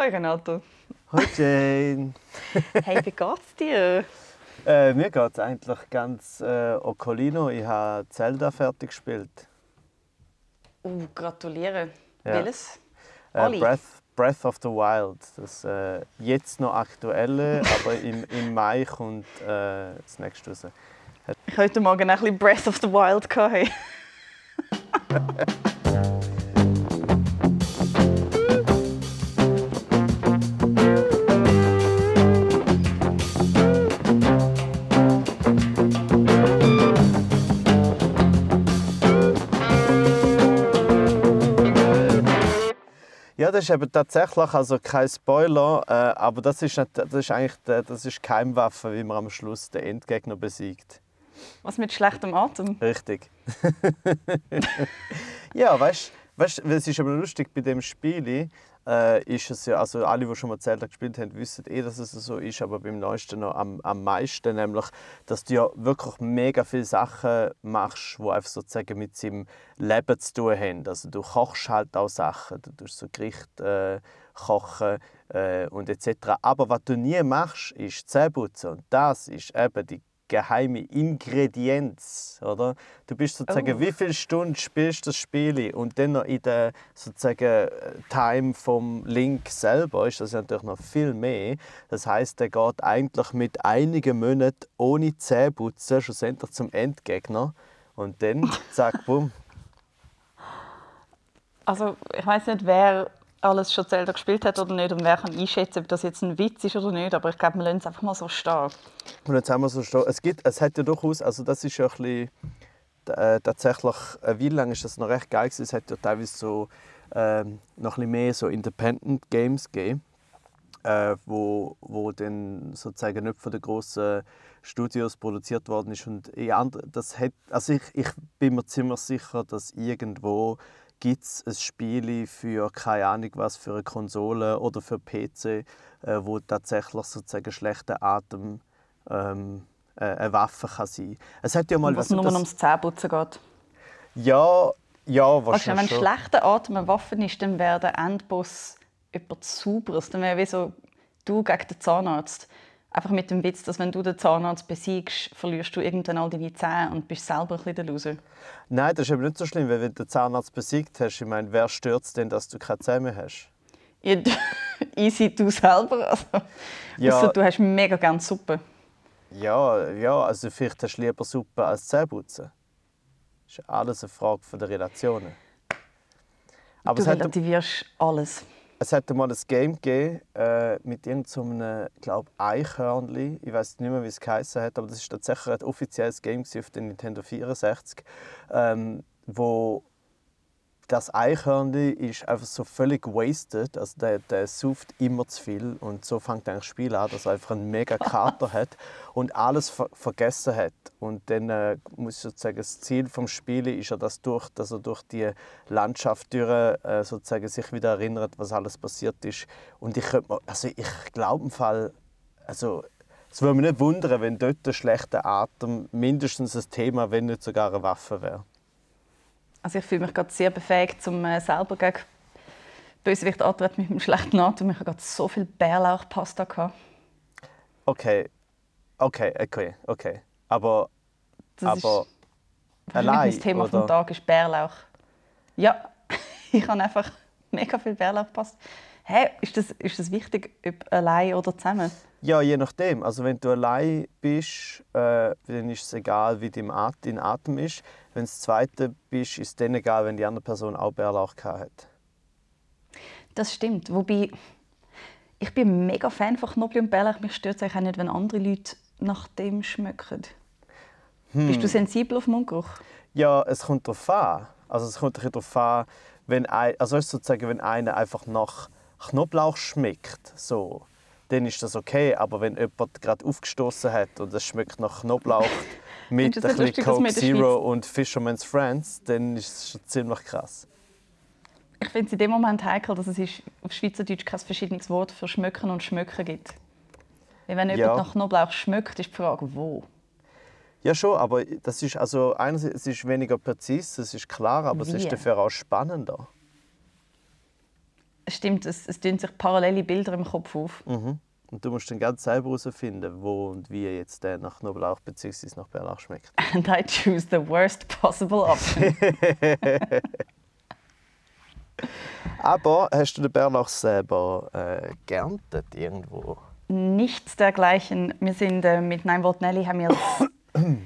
Hi Renato. Hi Jane. hey, wie geht's dir? Äh, mir geht es eigentlich ganz äh, ocolino. Ich habe Zelda fertig gespielt. Uh, gratuliere. Ja. Welches? Äh, Breath, Breath of the Wild. Das äh, jetzt noch aktuelle, aber im, im Mai kommt äh, das nächste raus. Ich heute Morgen ein bisschen Breath of the Wild. das ist eben tatsächlich also kein Spoiler, äh, aber das ist, nicht, das ist eigentlich der- das ist Keimwaffe, wie man am Schluss den Endgegner besiegt. Was mit schlechtem Atem? Richtig. ja, weißt du, es ist aber lustig bei dem Spiel, äh, ist es ja, also alle, die schon mal Zelda gespielt haben, wissen eh, dass es so ist, aber beim Neuesten noch am, am meisten, nämlich, dass du ja wirklich mega viele Sachen machst, die einfach sozusagen mit seinem Leben zu tun haben. Also du kochst halt auch Sachen, du tust so Gerichte äh, kochen äh, und etc. Aber was du nie machst, ist Zähneputzen und das ist eben die geheime Ingredienz, oder? Du bist sozusagen, Oh. wie viele Stunden spielst du das Spiel und dann noch in der sozusagen äh, Time vom Link selber ist das natürlich noch viel mehr. Das heißt, der geht eigentlich mit einigen Monaten ohne Zähneputzen schlussendlich zum Endgegner und dann zack, bumm. Also, ich weiß nicht, wer alles schon Zelda gespielt hat oder nicht und wer kann einschätzen, ob das jetzt ein Witz ist oder nicht, aber ich glaube, wir lassen es einfach mal so stehen. Und jetzt haben wir so stehen. Es gibt, es hat ja durchaus, also das ist ja ein bisschen, äh, tatsächlich, eine Weile lang ist das noch recht geil gewesen. Es hat ja teilweise so ähm, noch ein bisschen mehr so Independent Games gegeben, äh, wo, wo dann sozusagen nicht von den grossen Studios produziert worden ist. Und andre, das hat, also ich, ich bin mir ziemlich sicher, dass irgendwo gibt es ein Spiel für keine Ahnung was für eine Konsole oder für PC, äh, wo tatsächlich sozusagen schlechter Atem ähm, äh, eine Waffe kann sein. Es hat ja mal was weißt nur das- ums Zähneputzen geht. ja, ja, Weißt du, wenn wahrscheinlich schon. schlechter Atem eine Waffe ist, dann wäre der Endboss etwas Sauberes. Dann wäre wie so du gegen den Zahnarzt. Einfach mit dem Witz, dass wenn du den Zahnarzt besiegst, verlierst du irgendwann all deine Zähne und bist selber ein bisschen der Loser. Nein, das ist eben nicht so schlimm, weil wenn du den Zahnarzt besiegt hast, ich meine, wer stört es denn, dass du keine Zähne mehr hast? Ja, Easy, du selber. Also, Ja. ausser du hast mega gerne Suppe. Ja, ja, also vielleicht hast du lieber Suppe als Zähneputzen. Das ist alles eine Frage der Relationen. Aber du es hat, relativierst alles. Es hat mal ein Game gegeben äh, mit irgendeinem, glaube Eichhörnli. Ich weiß nicht mehr, wie es geheißen hat, aber das ist tatsächlich ein offizielles Game auf der Nintendo 64, ähm, wo das Eichhörnli ist einfach so völlig wasted, also der, der sauft immer zu viel und so fängt das Spiel an, dass er einfach einen mega Kater hat und alles ver vergessen hat. Und dann äh, muss ich sozusagen das Ziel vom Spiel ist ja, dass, durch, dass er durch die Landschaft durch, äh, sozusagen sich wieder erinnert, was alles passiert ist. Und ich könnte mir- also ich glaube im Fall also es würde mich nicht wundern, wenn dort der schlechte Atem mindestens ein Thema, wenn nicht sogar eine Waffe wäre. Also ich fühle mich gerade sehr befähigt, um äh, selber gegen Bösewicht antreten mit dem schlechten Atem. Ich habe gerade so viel Bärlauchpasta gehabt. Okay, okay, okay, okay. Aber, Das ist aber wahrscheinlich allein, mein Thema oder? vom Tag ist Bärlauch. Ja, ich habe einfach mega viel Bärlauchpasta. Hä, ist das, ist das wichtig, ob allein oder zusammen? ja, je nachdem. Also wenn du allein bist, äh, dann ist es egal, wie dein Atem ist. Wenn du das Zweite bist, ist es dann egal, wenn die andere Person auch Bärlauch hat. Das stimmt. Wobei, ich bin mega Fan von Knoblauch und Bärlauch. Mich stört es eigentlich auch nicht, wenn andere Leute nach dem schmecken. Hm. Bist du sensibel auf Mundgeruch? Ja, es kommt darauf an. Also es kommt darauf an, wenn ein, also sozusagen, wenn einer einfach nach Knoblauch schmeckt, so, dann ist das okay. Aber wenn jemand gerade aufgestoßen hat und es schmeckt nach Knoblauch mit ein es bisschen lustig, Coke Zero und Fisherman's Friends, dann ist es schon ziemlich krass. Ich finde es in dem Moment heikel, dass es auf Schweizerdeutsch kein verschiedenes Wort für Schmöcken und Schmöcken gibt. Weil wenn Ja. jemand nach Knoblauch schmeckt, ist die Frage, wo? Ja schon, aber das ist also einerseits es ist weniger präzise, das ist klar, aber es Wie? ist dafür auch spannender. Es stimmt, es, es tun sich parallele Bilder im Kopf auf. Mhm. Und du musst dann ganz selber herausfinden, wo und wie jetzt der nach Knoblauch bzw. nach Bärlauch schmeckt. And I choose the worst possible option. Aber hast du den Bärlauch selber äh, geerntet irgendwo? Nichts dergleichen. Wir sind äh, mit Nein Volt Nelly haben wir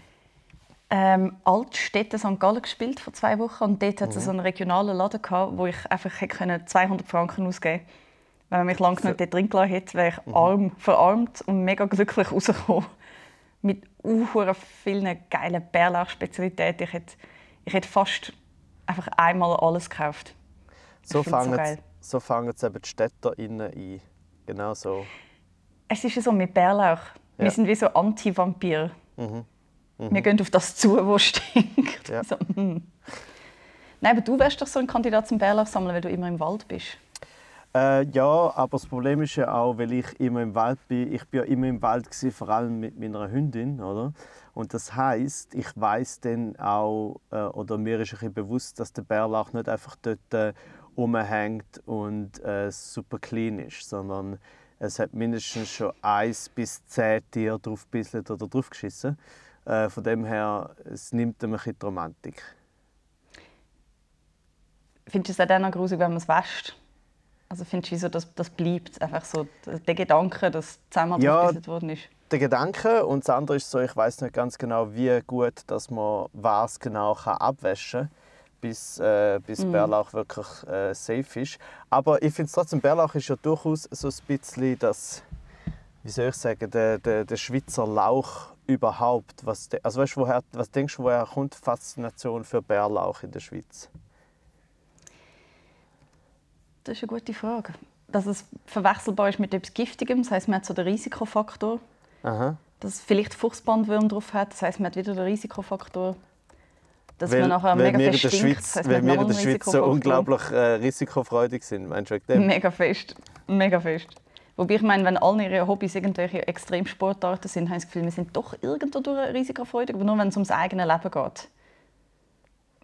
ähm, Altstädte St. Gallen gespielt vor zwei Wochen und dort hat es so einen regionalen Laden gehabt, wo ich einfach hätte können 200 Franken ausgeben konnte. Wenn man mich lange genug dort drin gelassen hätte, wäre ich arm, verarmt und mega glücklich rausgekommen. Mit uh, vielen geilen Bärlauch-Spezialitäten. Ich hätte, ich hätte fast einfach einmal alles gekauft. So so fangen so fangen es eben die Städter innen ein. Genau so. Es ist ja so mit Bärlauch. Wir Ja. sind wie so Anti-Vampire. Wir gehen auf das zu, was stinkt. Ja. So, hm. Nein, aber du wärst doch so ein Kandidat zum Bärlauch sammeln, weil du immer im Wald bist. Äh, ja, aber das Problem ist ja auch, weil ich immer im Wald bin. Ich bin ja immer im Wald gewesen, vor allem mit meiner Hündin, oder? Und das heißt, ich weiß dann auch, äh, oder mir ist ein bewusst, dass der Bärlauch nicht einfach dort äh, rumhängt und äh, super clean ist, sondern es hat mindestens schon eins bis zehn Tiere drauf oder drauf. Äh, von dem her, es nimmt ihm ein bisschen die Romantik. Findest du es auch dann noch gruselig, wenn man es wäscht? Also findest du, wieso das, das bleibt? Einfach so der Gedanke, dass zehnmal Ja. worden ist. der Gedanke und das andere ist so, ich weiß nicht ganz genau, wie gut, dass man was genau kann abwaschen kann, bis, äh, bis Bärlauch wirklich äh, safe ist. Aber ich finde trotzdem, Bärlauch ist ja durchaus so ein bisschen das, wie soll ich sagen, der, der, der Schweizer Lauch überhaupt. Was, also weißt, woher, was denkst du, woher kommt die Faszination für Bärlauch in der Schweiz? Das ist eine gute Frage. Dass es verwechselbar ist mit etwas Giftigem, das heisst, man hat so den Risikofaktor. Aha. Dass es vielleicht Fuchsbandwürm drauf hat, das heisst, man hat wieder den Risikofaktor. Dass Weil, man nachher mega wir fest stinkt, Schweiz, das heisst, weil wir in der Schweiz so unglaublich äh, risikofreudig sind. Meinst du dem? Mega fest. Mega fest. Wobei ich meine, wenn alle ihre Hobbys irgendwelche Extremsportarten sind, habe ich das Gefühl, wir sind doch irgendwo durch risikofreudig, aber nur wenn es ums eigene Leben geht.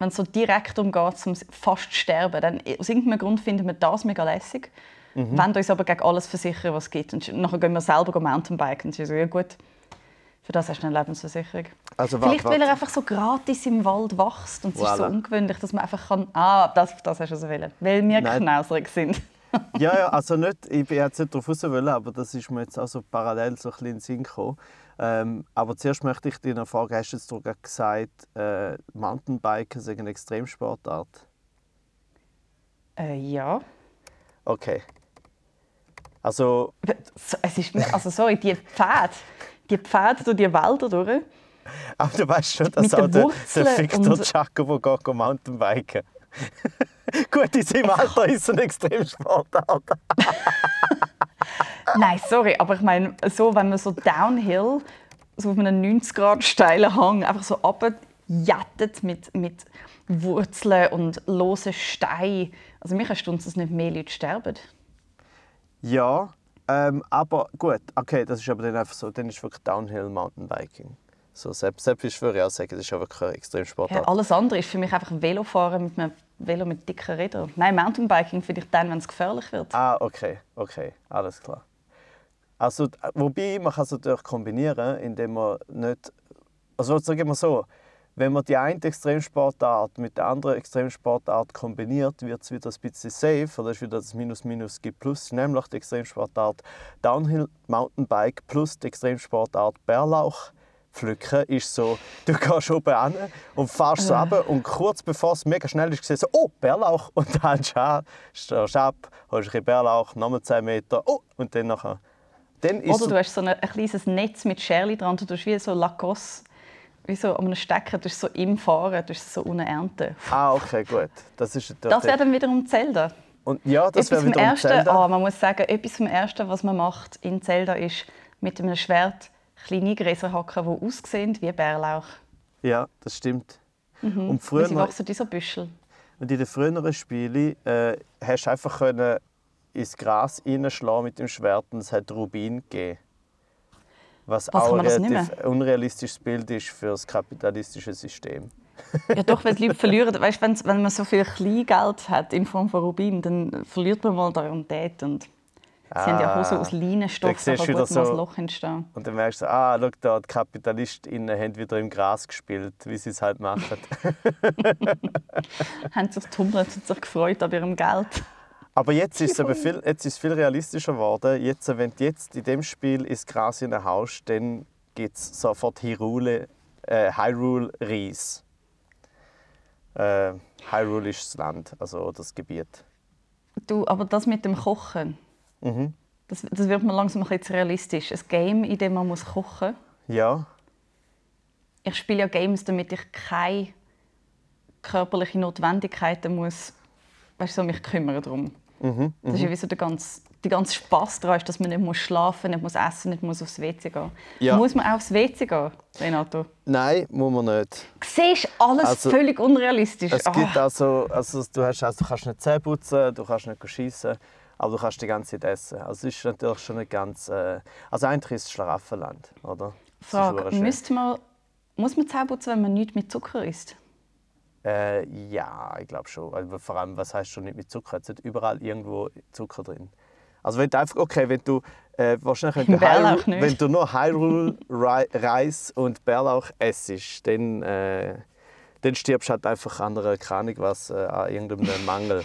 Wenn es so direkt darum geht, ums fast sterben, dann aus irgendeinem Grund finden wir das mega lässig. Mhm. Wollen uns aber gegen alles versichern, was es gibt. Und nachher gehen wir selber Mountainbiken. Und sie so, ja gut, für das hast du eine Lebensversicherung. Also, Vielleicht, weil er einfach so gratis im Wald wächst. Und es ist so Voilà. ungewöhnlich, dass man einfach kann... Ah, das, das hast du so wollen. Weil wir Nein. knauserig sind. Ja, ja, also nicht, ich bin jetzt nicht darauf raus, wollen, aber das ist mir jetzt auch so parallel so ein bisschen in den Sinn gekommen. Ähm, aber zuerst möchte ich dich noch fragen, hast du jetzt gesagt, äh, Mountainbiken sind eine Extremsportart? Äh, ja. Okay. Also, So, Es ist, also sorry, die Pfade, die Pfade durch die Wälder durch. aber du weißt schon, dass auch der, der Victor und- Giacomo geht Mountainbiken. Gut, in seinem Alter ist es eine Extremsportart. Nein, sorry, aber ich meine, so, wenn man so downhill, so auf einem 90 Grad steilen Hang, einfach so runterjettet mit, mit Wurzeln und losen Steinen. Also mich erstaunt, dass nicht mehr Leute sterben. Ja, ähm, aber gut, okay, das ist aber dann einfach so, dann ist wirklich Downhill Mountainbiking. So, selbst, selbst würde ich auch sagen, das ist ja wirklich eine Extremsportart. Ja, alles andere ist für mich einfach Velofahren mit einem Velo mit dicken Rädern. Nein, Mountainbiking finde ich dann, wenn es gefährlich wird. Ah, okay, okay, alles klar. Also, d- wobei, man kann es natürlich kombinieren, indem man nicht... Also sagen wir so, wenn man die eine Extremsportart mit der anderen Extremsportart kombiniert, wird es wieder ein bisschen safe, oder ist wieder das Minus-Minus gibt Plus, nämlich die Extremsportart Downhill Mountainbike plus die Extremsportart Bärlauch. Pflücken ist so, du gehst oben an und fährst so Ja. runter und kurz bevor es mega schnell ist, siehst du so, oh, Bärlauch und dann hältst du an, stehst ab, holst ein bisschen Bärlauch, nochmal 10 Meter, oh, und dann nachher. Dann ist Oder du hast so ein, ein kleines Netz mit Scherli dran, du tust wie so Lacoste, wie so an einem Stecker, du so im Fahren, du so unten ernten. Ah, okay, gut. Das ist Das wäre dann wiederum Zelda. Und ja, das wäre Etwas vom wieder um Ersten, Zelda. ah, man muss sagen, etwas vom Ersten, was man macht in Zelda, ist mit einem Schwert kleine Gräser hacken, die aussehen wie Bärlauch. Ja, das stimmt. Und Weil früher, sie wachsen wie so Büschel. und in den früheren Spielen äh, hast du einfach können ins Gras reinschlagen mit dem Schwert und es hat Rubin gegeben. Was, Was, auch ein relativ unrealistisches Bild ist für das kapitalistische System. ja doch, weil die Leute verlieren. Weißt, wenn, wenn man so viel Kleingeld hat in Form von Rubin, dann verliert man mal da und dort. Und sie haben ja Hosen aus Leinenstoff, du gut so- ein Loch entstehen. Und dann merkst du, ah, schau da, die KapitalistInnen haben wieder im Gras gespielt, wie sie es halt machen. Haben sich getummelt und sich gefreut an ihrem Geld. Aber jetzt ist es eben viel, jetzt ist viel realistischer geworden. Jetzt, wenn du jetzt in dem Spiel ins Gras hineinhaust, dann gibt es sofort Hyrule, äh, Hyrule Reis. Äh, Hyrule ist das Land, also das Gebiet. Du, aber das mit dem Kochen, Mhm. das, das wird mir langsam ein bisschen zu realistisch. Ein Game, in dem man muss kochen muss. Ja, Ich spiele ja Games, damit ich keine körperlichen Notwendigkeiten muss, weißt, so mich kümmern darum. mhm. Das ist ja wie so der ganze, der ganze Spass daran, ist, dass man nicht muss schlafen nicht muss essen nicht muss aufs WC gehen. Ja. Muss man auch aufs WC gehen, Renato? Nein, muss man nicht. Siehst du, alles Also, völlig unrealistisch. Es Ah. gibt also, also du, hast, also, du kannst nicht Zähne putzen, du kannst nicht schießen, aber du kannst die ganze Zeit essen. Also es ist natürlich schon nicht ganz... Äh, also eigentlich ist es Schlaraffenland, oder? Frage, müsste man, muss man Zähne putzen, wenn man nichts mit Zucker isst? Äh, ja, ich glaube schon. Also vor allem, was heißt schon nicht mit Zucker? Es ist überall irgendwo Zucker drin. Also wenn du einfach, okay, wenn du äh, wahrscheinlich wenn du, Hyrule, wenn du nur Hyrule Reis und Bärlauch essst, dann, äh, dann stirbst du halt einfach an einer Ahnung was, äh, an irgendeinem Mangel.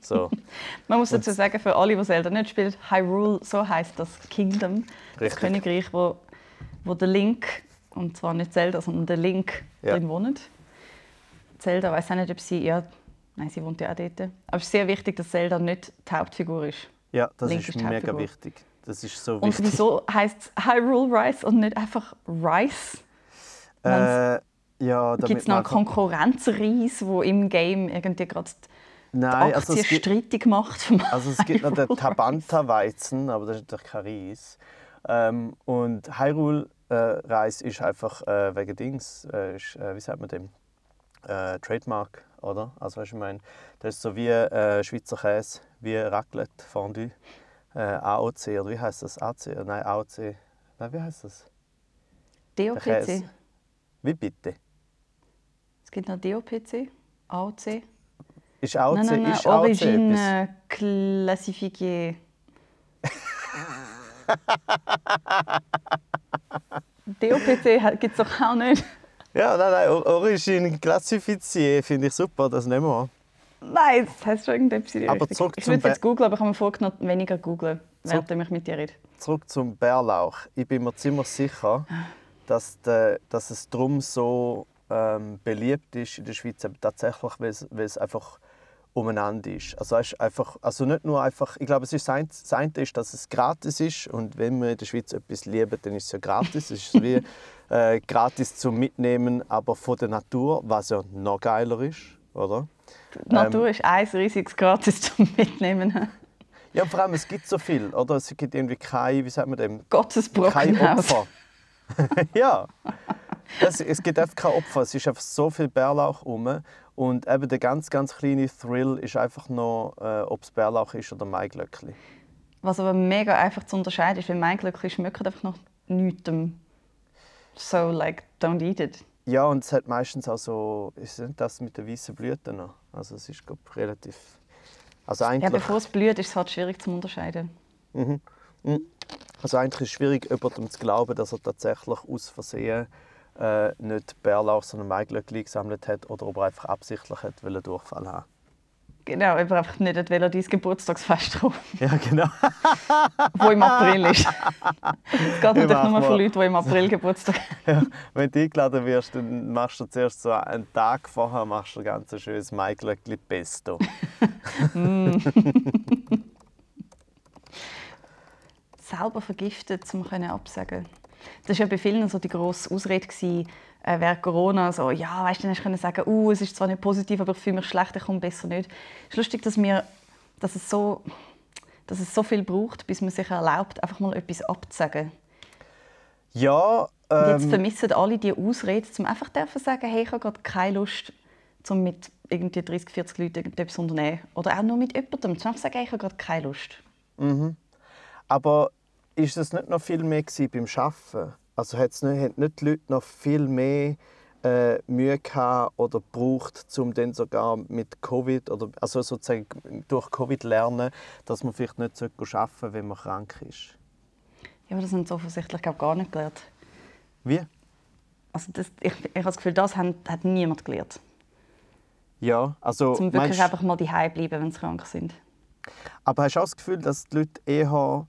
So, Man muss dazu sagen, für alle, die Zelda nicht spielen, Hyrule, so heißt das Kingdom, das Richtig. Königreich, wo, wo der Link, und zwar nicht Zelda, sondern der Link Ja. drin wohnt. Zelda, weiß auch nicht, ob sie, ja, nein, sie wohnt ja auch dort. Aber es ist sehr wichtig, dass Zelda nicht die Hauptfigur ist. ja, das Link ist ist mega wichtig. Das ist so Und wichtig. wieso heißt es Hyrule Rice und nicht einfach Rice? Äh, ja, Gibt es noch einen Konkurrenzreis, wo im Game irgendwie gerade Nein, also es gibt, strittig macht? vom Also es gibt noch den? Tabanta-Weizen, aber das ist natürlich kein Reis. Ähm, und Hyrule-Reis ist einfach äh, wegen Dings, äh, ist, äh, wie sagt man dem? Äh, Trademark, oder? Also weißt du, ich meine, das ist so wie äh, Schweizer Käse, wie Raclette, Fondue, äh, AOC, oder wie heißt das? AC? Nein, AOC. Nein, wie heißt das? DOPC. Wie bitte? Es gibt noch DOPC, AOC. Ist AOC, nein, nein, nein, ist AOC etwas? Origine Classifiée. DOPC gibt es doch auch nicht. Ja, nein, nein, O- Origine Classifizier finde ich super, das nehmen wir. Nein, das heisst schon irgendetwas Aber zurück Ich würde jetzt googeln, aber ich habe mir vorgenommen, weniger googeln, während ich mit dir rede. Zurück zum Bärlauch. Ich bin mir ziemlich sicher, dass, der, dass es darum so ähm, beliebt ist in der Schweiz, tatsächlich, weil es, weil es einfach umeinander ist. Also, weißt, einfach, also nicht nur einfach, ich glaube, es ist das eine, das eine ist, dass es gratis ist und wenn wir in der Schweiz etwas lieben, dann ist es ja gratis. Es ist wie äh, gratis zum Mitnehmen, aber von der Natur, was ja noch geiler ist, oder? Die Natur ist ein riesiges Gratis zum Mitnehmen. Ja, vor allem, es gibt so viel, oder? Es gibt irgendwie kein, wie sagt man dem, kein. Opfer. ja. Es, es gibt einfach kein Opfer. Es ist einfach so viel Bärlauch rum. Und eben der ganz, ganz kleine Thrill ist einfach noch, äh, ob es Bärlauch ist oder Maiglöckli. Was aber mega einfach zu unterscheiden ist, weil mein Glück schmeckt einfach noch nichts. So, like, don't eat it. Ja, und es hat meistens auch so, ist nicht das mit den weißen Blüten noch? Also es ist glaub, relativ... Also Ja, eigentlich, bevor es blüht, ist es halt schwierig zu unterscheiden. also eigentlich ist es schwierig, jemandem zu glauben, dass er tatsächlich aus Versehen äh, nicht Bärlauch, sondern Maiglöckli gesammelt hat oder ob er einfach absichtlich hat, weil er Durchfall haben Genau, aber einfach nicht, weil er dein Geburtstagsfest kommt, Ja, genau. wo im April ist. Es geht natürlich nur für. Leute, die im April Geburtstag haben. Wenn du eingeladen wirst, dann machst du zuerst so einen Tag vorher machst du ein ganz schönes Maiglöckli Pesto. selber vergiftet, um können absagen. Das war ja bei vielen so die grosse Ausrede gewesen, äh, während Corona. So, ja, weißt du, dann hast du sagen, uh, es ist zwar nicht positiv, aber ich fühle mich schlecht, ich komme besser nicht. Es ist lustig, dass, wir, dass, es so, dass es so viel braucht, bis man sich erlaubt, einfach mal etwas abzusagen. Ja, Und jetzt ähm, vermissen alle die Ausrede, um einfach dürfen sagen, hey, ich habe gerade keine Lust, um mit irgendwie 30, 40 Leuten irgendetwas zu unternehmen. Oder auch nur mit jemandem. Einfach sagen, ich habe gerade keine Lust. aber ist es nicht noch viel mehr beim Schaffen? Also hat's nicht, haben nicht die Leute noch viel mehr äh, Mühe gehabt oder braucht, um dann sogar mit Covid oder also sozusagen durch Covid lernen, dass man vielleicht nicht arbeiten sollte, wenn man krank ist? Ja, aber das haben sie offensichtlich glaub, gar nicht gelernt. Wie? Also das, ich, ich habe das Gefühl, das hat, hat niemand gelernt. Ja, also... Zum wirklich meinst, einfach mal daheim bleiben, wenn sie krank sind. Aber hast du auch das Gefühl, dass die Leute eher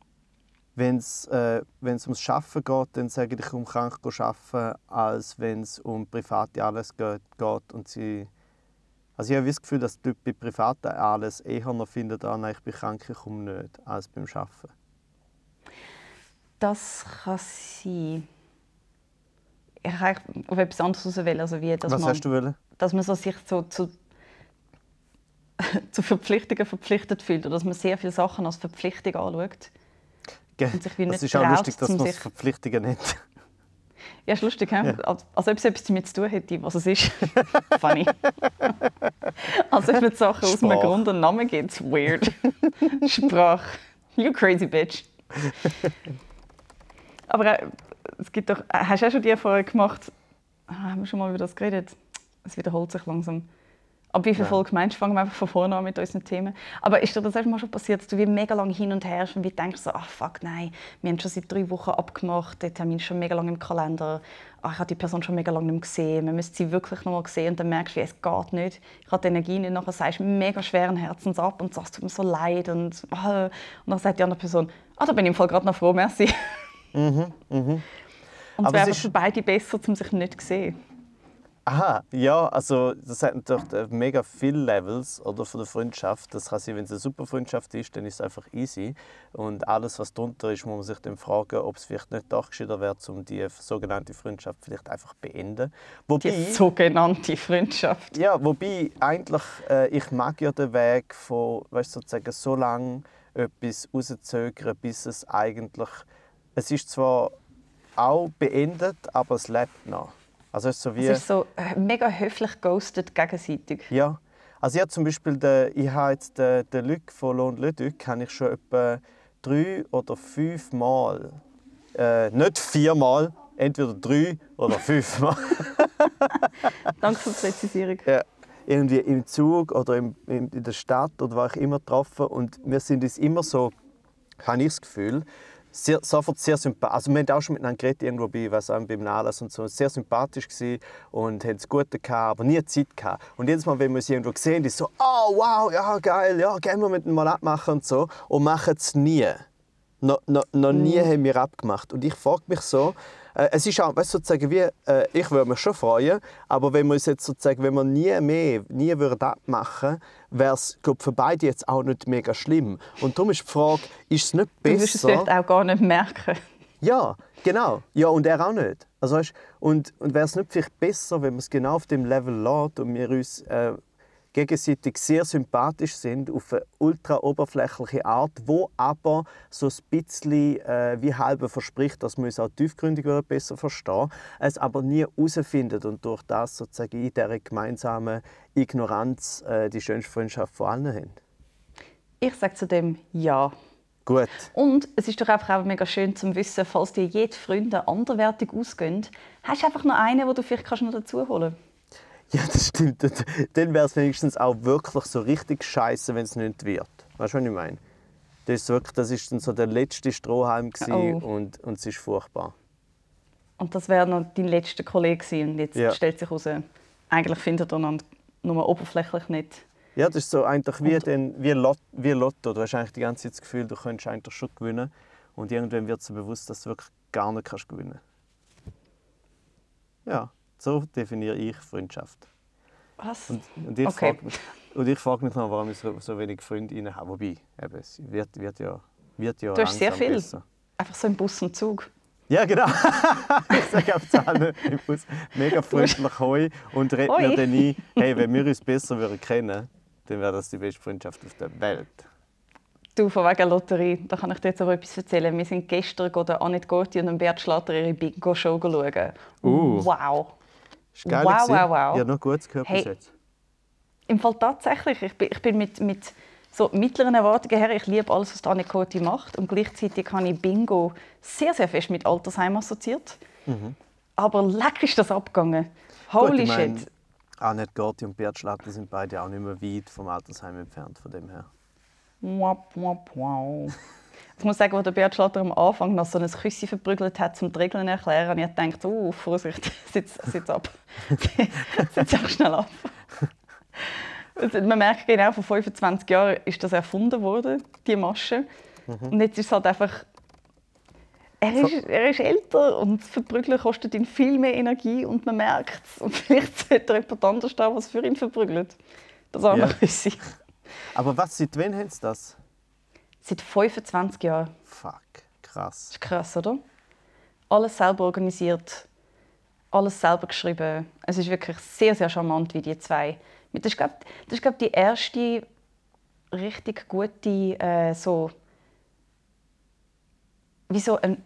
wenn es äh, ums Arbeiten geht, dann sage ich um krank arbeiten, als wenn es um private alles geht, geht und sie also ich habe das Gefühl, dass die Leute bei privaten alles eher noch finden, ah, ich bin krank, ich komme nicht, als beim Arbeiten. Das kann sein. Ich habe auf etwas anderes raus also wie, dass Was man, hast du wollen? Dass man so sich so zu, zu Verpflichtungen verpflichtet fühlt oder dass man sehr viele Sachen als Verpflichtung anschaut. Und sich wie das ist auch lustig, dass man es Verpflichtungen nennt. Ja, ist lustig, ja. als ob es etwas damit zu tun hätte, was es ist. Funny. als ob man Sachen Sprach. aus einem Grund einen Namen gibt. Weird. Sprach. You crazy bitch. Aber äh, es gibt doch, äh, hast du auch schon die Erfahrung gemacht, ah, haben wir schon mal über das geredet? Es wiederholt sich langsam Ab wie viel Folge meinst du, fangen wir einfach von vorne an mit unseren Themen. Aber ist dir das erstmal schon passiert, dass du wie mega lange hin und her und wie denkst so, ach fuck, nein, wir haben schon seit drei Wochen abgemacht, der Termin ist schon mega lange im Kalender, ach, ich habe die Person schon mega lange nicht mehr gesehen, man müsste sie wirklich noch mal sehen und dann merkst du, es geht nicht, ich habe die Energie nicht, nachher sagst du mega schweren Herzens ab und sagst, tut mir so leid und, ah, und dann sagt die andere Person, ah, da bin ich im Fall gerade noch froh, merci. Mhm, mhm. Und es wäre für beide besser, um sich nicht zu sehen. Aha, ja, also das hat natürlich mega viele Levels oder, von der Freundschaft. Das kann sein, wenn es eine super Freundschaft ist, dann ist es einfach easy. Und alles, was drunter ist, muss man sich dann fragen, ob es vielleicht nicht doch gescheiter wäre, um die sogenannte Freundschaft vielleicht einfach beenden. Wobei, die sogenannte Freundschaft? Ja, wobei eigentlich, äh, ich mag ja den Weg von, weißt, sozusagen so lange etwas rauszögern, bis es eigentlich, es ist zwar auch beendet, aber es lebt noch. Also es ist so wie... Es ist so äh, mega höflich ghostet gegenseitig. Ja. Also ich habe zum Beispiel den, ich habe jetzt den, den Luc von Lohn Lüdück habe ich schon etwa drei oder fünf Mal, äh, nicht viermal, entweder drei oder fünf Mal. Danke für die Präzisierung. Ja, irgendwie im Zug oder im, in, der Stadt oder war ich immer getroffen und wir sind uns immer so, habe ich das Gefühl, sehr, sofort sehr sympathisch. Also wir haben auch schon miteinander geredet, irgendwo bei, was auch, beim Anlass und so. Sehr sympathisch gewesen und hatten es gut gehabt, aber nie Zeit gehabt. Und jedes Mal, wenn wir sie irgendwo sehen, ist so, oh wow, ja geil, ja, gehen wir mit dem mal abmachen und so. Und machen es nie. No, no, noch nie mm. haben wir abgemacht. Und ich frage mich so, äh, es ist auch, weißt, sozusagen wie, äh, ich würde mich schon freuen, aber wenn wir jetzt sozusagen, wenn wir nie mehr, nie würden abmachen, wäre es für beide jetzt auch nicht mega schlimm. Und darum ist die Frage, ist es nicht besser? Du wirst es vielleicht auch gar nicht merken. Ja, genau. Ja, und er auch nicht. Also, weißt, und und wäre es nicht vielleicht besser, wenn man es genau auf dem Level lässt und wir uns äh, gegenseitig sehr sympathisch sind auf eine ultra oberflächliche Art, wo aber so ein bisschen äh, wie halbe verspricht, dass man uns auch tiefgründig besser verstehen, es aber nie herausfindet und durch das sozusagen in dieser gemeinsamen Ignoranz äh, die schönste Freundschaft vor allen haben. Ich sage zu dem Ja. Gut. Und es ist doch einfach auch mega schön zu wissen, falls dir jede Freunde anderweitig ausgehen, hast du einfach noch einen, den du vielleicht noch dazu holen kannst. Ja, das stimmt. Dann wäre es wenigstens auch wirklich so richtig scheiße, wenn es nicht wird. Weißt du, was ich meine? Das ist, wirklich, das ist dann so der letzte Strohhalm oh. und, und es ist furchtbar. Und das wäre noch dein letzter Kollege gewesen. und jetzt ja. stellt sich heraus, eigentlich findet er einander nur oberflächlich nicht. Ja, das ist so eigentlich wie, den, wie, Lot, wie Lotto. Du hast eigentlich die ganze Zeit das Gefühl, du könntest eigentlich schon gewinnen und irgendwann wird dir bewusst, dass du wirklich gar nicht kannst gewinnen Ja. So definiere ich Freundschaft. Was? Und, und ich okay. frage mich, und ich frage mich noch, warum ich so, so wenig Freundinnen habe. Wobei, eben, es wird, wird ja, wird ja Du hast sehr viel. Besser. Einfach so im Bus und Zug. Ja, genau. ich sage auf Zahlen im Bus. Mega freundlich Hoi und reden mir dann ein, hey, wenn wir uns besser würden kennen dann wäre das die beste Freundschaft auf der Welt. Du, von wegen Lotterie, da kann ich dir jetzt aber etwas erzählen. Wir sind gestern Annette Gorti und Bert Schlatter ihre Bingo-Show schauen. Uh. Wow. Ist geil wow, wow, wow. Ja, noch gut gehört hey, bis jetzt. Im Fall tatsächlich. Ich bin, ich bin mit, mit so mittleren Erwartungen her. Ich liebe alles, was Anne Coty macht. Und gleichzeitig habe ich Bingo sehr, sehr fest mit Altersheim assoziiert. Mhm. Aber leck ist das abgegangen. Holy Gut, ich mein, shit. Annette Gorti und Bert Schlatter sind beide auch nicht mehr weit vom Altersheim entfernt, von dem her. Wap, wap, wow. Ich muss sagen, als der Bert Schlatter am Anfang noch so ein Küssi verprügelt hat, zum die Regeln erklären, habe ich gedacht, oh, Vorsicht, sitz, sitz ab. sitz auch schnell ab. Man merkt genau, vor 25 Jahren ist das erfunden worden, die Masche. Und jetzt ist es halt einfach... Er ist, er ist älter und das Verprügeln kostet ihn viel mehr Energie und man merkt es. Und vielleicht sollte er jemand anders da, was für ihn verprügelt. Das arme Ja. Aber was, seit wann haben sie das? Seit 25 Jahren. Fuck, krass. Das ist krass, oder? Alles selber organisiert, alles selber geschrieben. Es ist wirklich sehr, sehr charmant, wie die zwei. Das ist, glaube das ist, glaub, die erste richtig gute, äh, so. Wie so ein.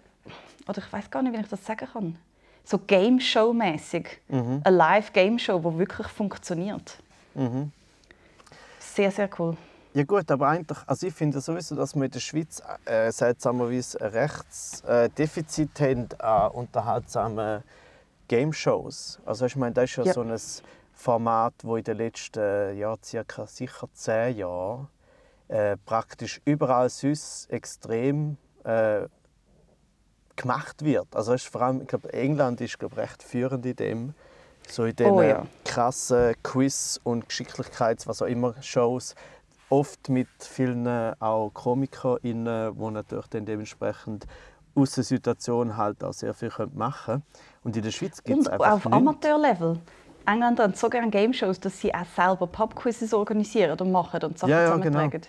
Oder ich weiß gar nicht, wie ich das sagen kann. So Game Show-mäßig. Eine Live-Game-Show, die wirklich funktioniert. Sehr, sehr cool. Ja gut, aber eigentlich, also ich finde sowieso, dass wir in der Schweiz äh, seltsamerweise ein Rechtsdefizit haben an unterhaltsamen Game-Shows. Also ich meine, das ist ja, Ja. so ein Format, wo in den letzten ja, circa sicher zehn Jahren äh, praktisch überall sonst extrem äh, gemacht wird. Also es ist vor allem, ich glaube, England ist glaube recht führend in dem, so in den Oh ja. krassen Quiz und Geschicklichkeits, was auch immer Shows, oft mit vielen äh, auch KomikerInnen, die natürlich dann dementsprechend aus der Situation halt auch sehr viel machen können. Und in der Schweiz gibt es Und einfach auf. Amateurlevel. Engländer haben so gerne Game-Shows, dass sie auch selber Pubquizzes organisieren und machen und Sachen Ja, ja, zusammentragen.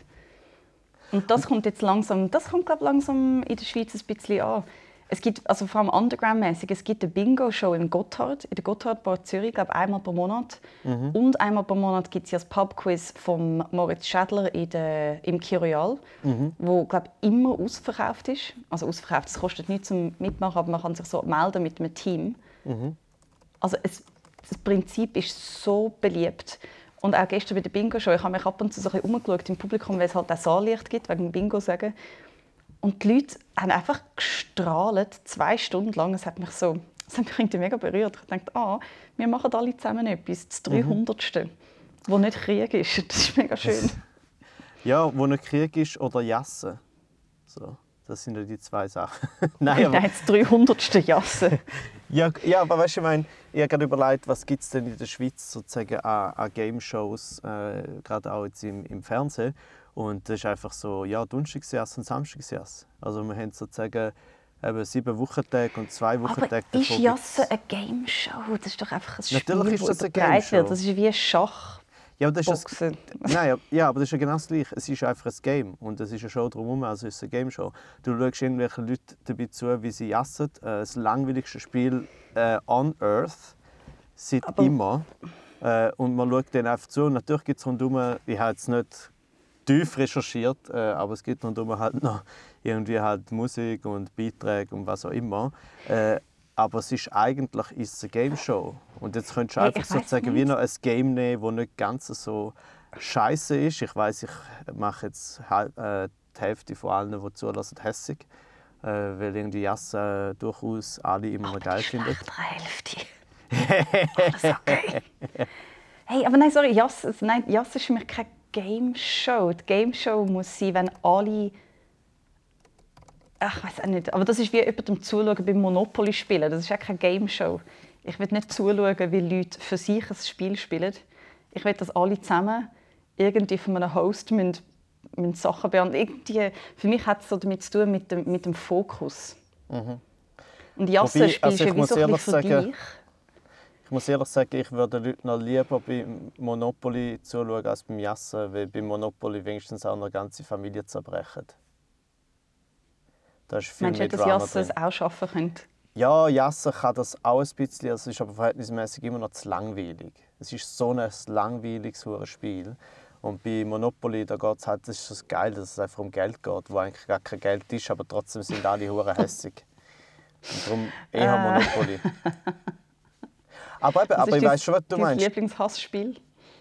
Und das kommt jetzt langsam, das kommt glaub, langsam in der Schweiz ein bisschen an. Es gibt, also vor allem underground-mäßig, es gibt eine Bingo-Show im Gotthard, in der Gotthardbar Zürich, glaube einmal pro Monat. Mhm. Und einmal pro Monat gibt es ja das Pubquiz von Moritz Schädler in der, im Kiroyal, Mhm. wo glaube immer ausverkauft ist. Also ausverkauft, es kostet nichts zum Mitmachen, aber man kann sich so melden mit einem Team. Also es, das Prinzip ist so beliebt. Und auch gestern bei der Bingo-Show, ich habe mich ab und zu so ein bisschen umgeschaut im Publikum, weil es halt auch Saallicht gibt, wegen dem Bingo sagen. Und die Leute haben einfach gestrahlt, zwei Stunden lang. Es hat mich so, es hat mich irgendwie mega berührt. Ich dachte, ah, wir machen alle zusammen etwas, das 300. wo nicht Krieg ist. Das ist mega schön. Ja, wo ein Krieg ist oder Jassen. So, das sind ja die zwei Sachen. Nein, aber, Nein, das 300. Jasse. ja, ja, aber weißt du, ich meine, ich habe gerade überlegt, was gibt es denn in der Schweiz sozusagen an, an Game-Shows, äh, gerade auch jetzt im, im Fernsehen. Und das ist einfach so, ja, Donnerstagsjass und Samstagsjass. Also wir haben sozusagen eben sieben Wochentage und zwei Aber Wochentage ist davon Jasse eine Game Show? Das ist doch einfach ein Spiel, Natürlich ist das eine Game-Show. wird. Das ist wie Schach. Ja, aber das ist das. Nein, ja, aber das ist ja genau das Gleiche. Es ist einfach ein Game und es ist eine Show drumherum, also es ist eine Game-Show. Du schaust irgendwelchen Leuten dabei zu, wie sie jassen. Äh, Das langweiligste Spiel äh, on Earth seit Aber- immer. Äh, und man schaut denen einfach zu. Und natürlich gibt es rundherum, ich habe jetzt nicht tief recherchiert, äh, aber es gibt rundherum halt noch irgendwie halt Musik und Beiträge und was auch immer. Äh, aber es ist eigentlich ist es eine Game Show. Und jetzt könntest du einfach ich sozusagen wie noch ein Game nehmen, das nicht ganz so scheiße ist. Ich weiß, ich mache jetzt halb, äh, die Hälfte von allen, die zulassen, hässig. Äh, weil irgendwie Jasse durchaus alle immer noch geil finden. Schlechter Hälfte. Alles okay. Hey, aber nein, sorry, Jass, nein, Jass ist für mich keine Game Show. Die Game Show muss sein, wenn alle. Ach, ich weiß auch nicht. Aber das ist wie jemandem zuschauen beim Monopoly spielen. Das ist auch keine Game Show. Ich will nicht zuschauen, wie Leute für sich ein Spiel spielen. Ich will, dass alle zusammen irgendwie von einem Host müssen, müssen Sachen beantworten. Irgendwie, für mich hat es so damit zu tun mit dem, mit dem Fokus. Und Jasse Wobei, spielst also ich ja wie so ein bisschen für sagen, dich. Ich muss ehrlich sagen, ich würde Leuten noch lieber beim Monopoly zuschauen als beim Jassen, weil beim Monopoly wenigstens auch eine ganze Familie zerbrechen. Da ist viel Meinst du, dass Drama Jasse drin. es auch schaffen könnte? Ja, Jassen kann das auch ein bisschen, es ist aber verhältnismäßig immer noch zu langweilig. Es ist so ein langweiliges Spiel. Und bei Monopoly, da geht's halt, das ist das geil, dass es einfach um Geld geht, wo eigentlich gar kein Geld ist, aber trotzdem sind alle hure hässig. Und darum eher Äh. Monopoly. Aber, eben, aber ich weiß schon, was du meinst. Lieblingshassspiel?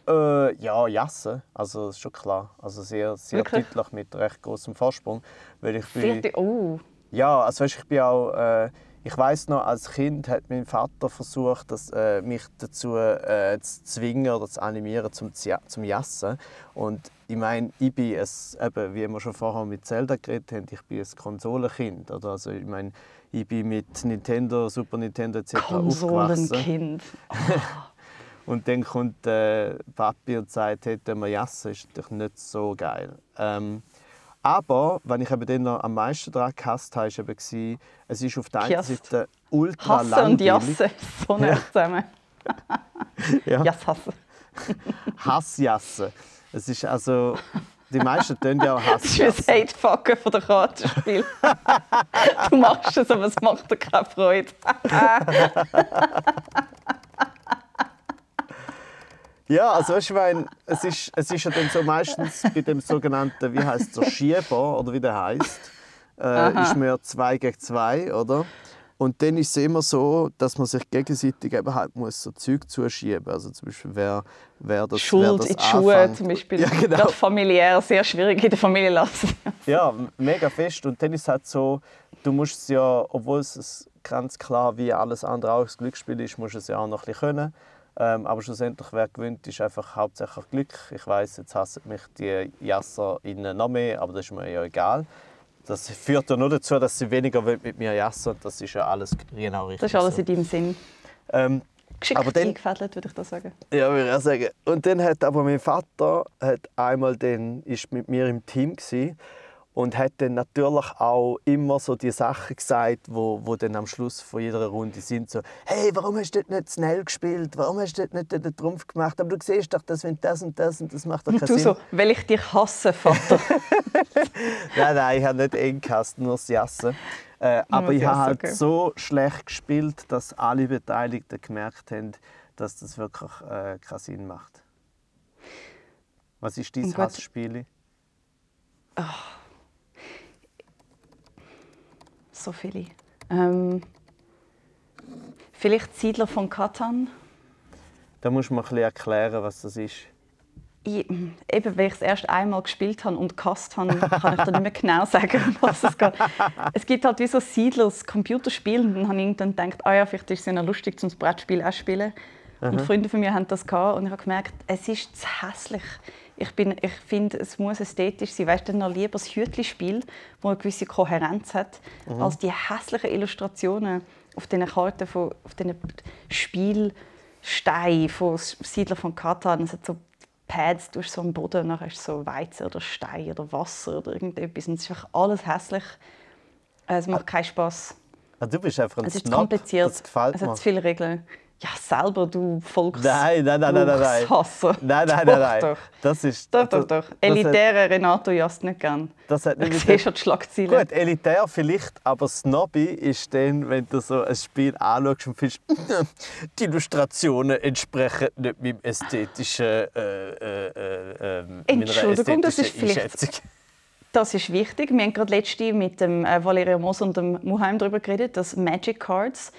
Äh, ja, Jassen. Also, das ist schon klar. Also sehr, sehr Wirklich? deutlich mit recht großem Vorsprung. Weil ich bin, di- oh, ja, also weißt, ich bin auch, äh, ich weiß noch, als Kind hat mein Vater versucht, das, äh, mich dazu äh, zu zwingen oder zu animieren zum, zum Jassen. Und ich meine, ich bin es, eben, wie wir schon vorher mit Zelda geredet haben, ich bin ein Konsolenkind. Oder? Also, ich meine, ich bin mit Nintendo, Super Nintendo etc. Konsolenkind. und dann kommt äh, Papi und sagt, hey, wir jassen, ist natürlich nicht so geil. Ähm, aber, wenn ich eben dann noch am meisten daran gehasst habe, war eben, es ist auf der einen Seite ultra Hasse und Jasse, so nicht ja. zusammen. ja. Jass hassen. Hassjassen. Es ist also... Die meisten tun ja auch Hass. Das ist ein Hatefucken von der Kartenspiel. du machst es, aber es macht dir keine Freude. Ja, also ich meine, es ist, es ist ja dann so meistens bei dem sogenannten, wie heißt es, Schieber, oder wie der heißt, äh, ist ja zwei gegen zwei, oder? Und dann ist es immer so, dass man sich gegenseitig eben halt muss so Zeug zuschieben. Also zum Beispiel wer, wer das Schuld wer das in die Schuhe zum Beispiel. Ja, genau. Gerade familiär sehr schwierig in der Familie lassen. ja, mega fest. Und dann ist es halt so, du musst es ja, obwohl es ganz klar wie alles andere auch das Glücksspiel ist, musst du es ja auch noch ein bisschen können. Ähm, aber schlussendlich, wer gewinnt, ist einfach hauptsächlich Glück. Ich weiß, jetzt hassen mich die Jasser innen noch mehr, aber das ist mir ja egal. Das führt ja nur dazu, dass sie weniger mit mir jassen und das ist ja alles genau richtig. Das ist alles in deinem Sinn. Ähm, Geschickt aber dann, eingefädelt, würde ich das sagen. Ja, würde ich auch sagen. Und dann hat aber mein Vater hat einmal den, ist mit mir im Team gewesen, und hat dann natürlich auch immer so die Sachen gesagt, wo, wo dann am Schluss von jeder Runde sind so «Hey, warum hast du dort nicht schnell gespielt? Warum hast du dort nicht den Trumpf gemacht? Aber du siehst doch, dass wenn das und das und das macht doch keinen du Sinn.» so «Weil ich dich hasse, Vater.» Nein, nein, ich habe nicht eng gehasst, nur das Jassen. Äh, aber ich habe halt okay. so schlecht gespielt, dass alle Beteiligten gemerkt haben, dass das wirklich äh, keinen Sinn macht. Was ist dein Hassspiel? Oh so viele. Ähm, vielleicht Siedler von Katan. Da muss man ein erklären, was das ist. Ich, eben, weil ich es erst einmal gespielt habe und gehasst habe, kann ich da nicht mehr genau sagen, um was es geht. Es gibt halt wie so Siedlers Computerspiel und dann habe ich dann gedacht, ah ja, vielleicht ist es ja lustig, zum Brettspiel auch zu spielen. Aha. Und Freunde von mir haben das gehabt und ich habe gemerkt, es ist zu hässlich ich, ich finde, es muss ästhetisch sein. Weißt du, dann noch lieber das Hütli-Spiel, das eine gewisse Kohärenz hat, mhm. als die hässlichen Illustrationen auf diesen Karten, von, auf diesen Spielsteinen von Siedler von Katan. Es hat so Pads, du hast so am Boden, und dann hast du so Weizen oder Stein oder Wasser oder irgendetwas. Und es ist einfach alles hässlich. Es macht keinen Spaß. Ah, du bist einfach ein Es ist Snob. kompliziert. Es hat zu viele Regeln. Ja, selber, du Volks Nein, nein, nein, nein, nein. Nein, nein, nein, nein. Doch. Das ist, doch, doch, doch. Elitäre hat, Renato gern. Das hat nicht ich sehe schon die Schlagzeilen. Gut, elitär vielleicht, aber Snobby ist dann, wenn du so ein Spiel anschaust und findest, die Illustrationen entsprechen nicht meinem ästhetischen, äh, äh, äh, ähm, Entschuldigung, das ist vielleicht... Das ist wichtig. Wir haben gerade letzte mit dem äh, Valerio Moos und dem Muheim darüber geredet, dass Magic Cards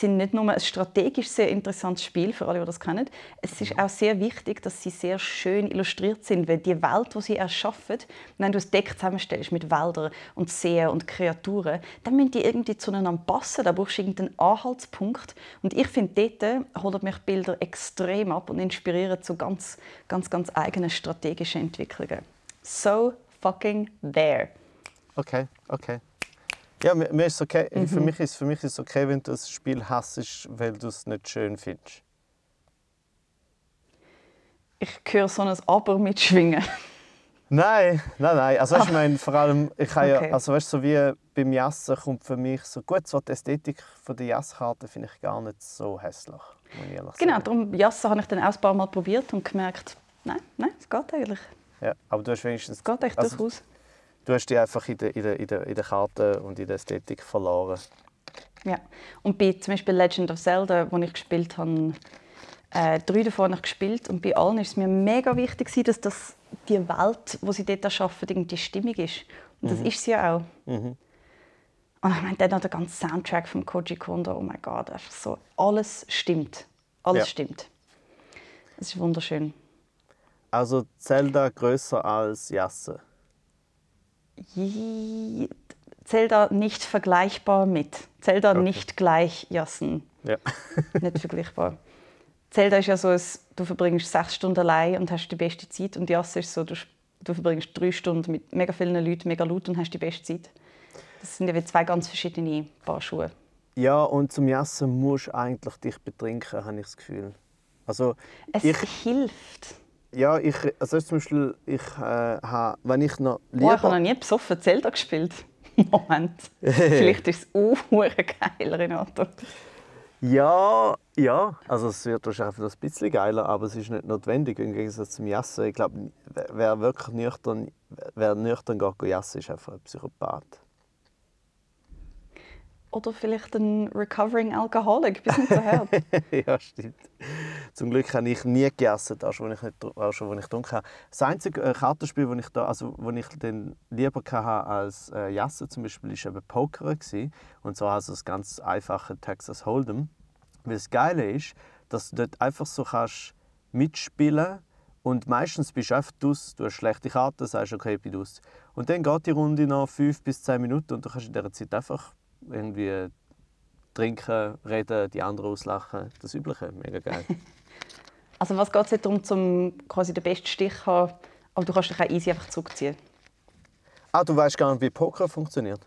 sind nicht nur ein strategisch sehr interessantes Spiel, für alle, die das kennen. Es ist auch sehr wichtig, dass sie sehr schön illustriert sind, weil die Welt, die sie erschaffen, wenn du ein Deck zusammenstellst mit Wäldern und Seen und Kreaturen, dann müssen die irgendwie zueinander passen. Da brauchst du irgendeinen Anhaltspunkt. Und ich finde, dort holen mich Bilder extrem ab und inspirieren zu ganz, ganz, ganz eigenen strategischen Entwicklungen. So fucking there. Okay, okay. Ja, mir, mir ist okay. Mhm. Für, mich ist, für mich ist es okay, wenn du das Spiel hassest, weil du es nicht schön findest. Ich höre so ein Aber mitschwingen. Nein, nein, nein. Also, weißt, ich meine, vor allem, ich okay. ja, also, weißt, so wie beim Jassen kommt für mich so gut, so die Ästhetik von der Jasskarte finde ich gar nicht so hässlich. Genau, darum Jassen habe ich dann auch ein paar Mal probiert und gemerkt, nein, nein, es geht eigentlich. Ja, aber du hast wenigstens... Es geht echt also, durchaus du hast dich einfach in der, in, der, in, der, in der Karte und in der Ästhetik verloren. Ja, und bei zum Beispiel Legend of Zelda, wo ich gespielt habe, äh, drei davon habe ich gespielt und bei allen ist es mir mega wichtig, dass das die Welt, wo sie dort erschaffen, irgendwie stimmig ist. Und das mhm. ist sie ja auch. Mhm. Und ich meine, dann noch der ganze Soundtrack von Koji Kondo, oh mein Gott, einfach so, alles stimmt. Alles ja. stimmt. Es ist wunderschön. Also Zelda größer als Jasse? Zelda nicht vergleichbar mit. Zelda Okay. nicht gleich Jassen. Ja. Nicht vergleichbar. Zelda ist ja so, du verbringst sechs Stunden allein und hast die beste Zeit. Und Jassen ist so, du, du verbringst drei Stunden mit mega vielen Leuten, mega laut und hast die beste Zeit. Das sind ja wie zwei ganz verschiedene Paar Schuhe. ja, und zum Jassen musst du eigentlich dich betrinken, habe ich das Gefühl. Also, Es ich, hilft. Ja, ich, also zum Beispiel, ich äh, habe, wenn ich noch Boah, ich habe noch lieber... nie besoffen Zelda gespielt. Moment. Vielleicht ist es auch geil, Renato. Ja, ja, also es wird wahrscheinlich ein bisschen geiler, aber es ist nicht notwendig im Gegensatz zum Jassen. Ich glaube, wer- wer wirklich nüchtern, wer nüchtern geht, geht jassen, ist einfach ein Psychopath. Oder vielleicht ein Recovering Alcoholic, bis so hart. ja, stimmt. Zum Glück habe ich nie gegessen, auch schon, als ich, nicht, ich getrunken habe. Das einzige äh, Kartenspiel, das ich, da, also, wo ich dann lieber hatte als äh, zum Beispiel, war eben Poker. Gewesen. Und zwar also das ganz einfache Texas Hold'em. Weil das Geile ist, dass du dort einfach so kannst mitspielen und meistens bist du einfach aus, du hast schlechte Karten, sagst okay, ich bin aus. Und dann geht die Runde noch fünf bis zehn Minuten und du kannst in dieser Zeit einfach irgendwie trinken, reden, die anderen auslachen. Das Übliche, mega geil. Also was geht es darum, zum quasi den besten Stich zu haben, aber du kannst dich auch easy einfach zurückziehen? ah, du weißt gar nicht, wie Poker funktioniert?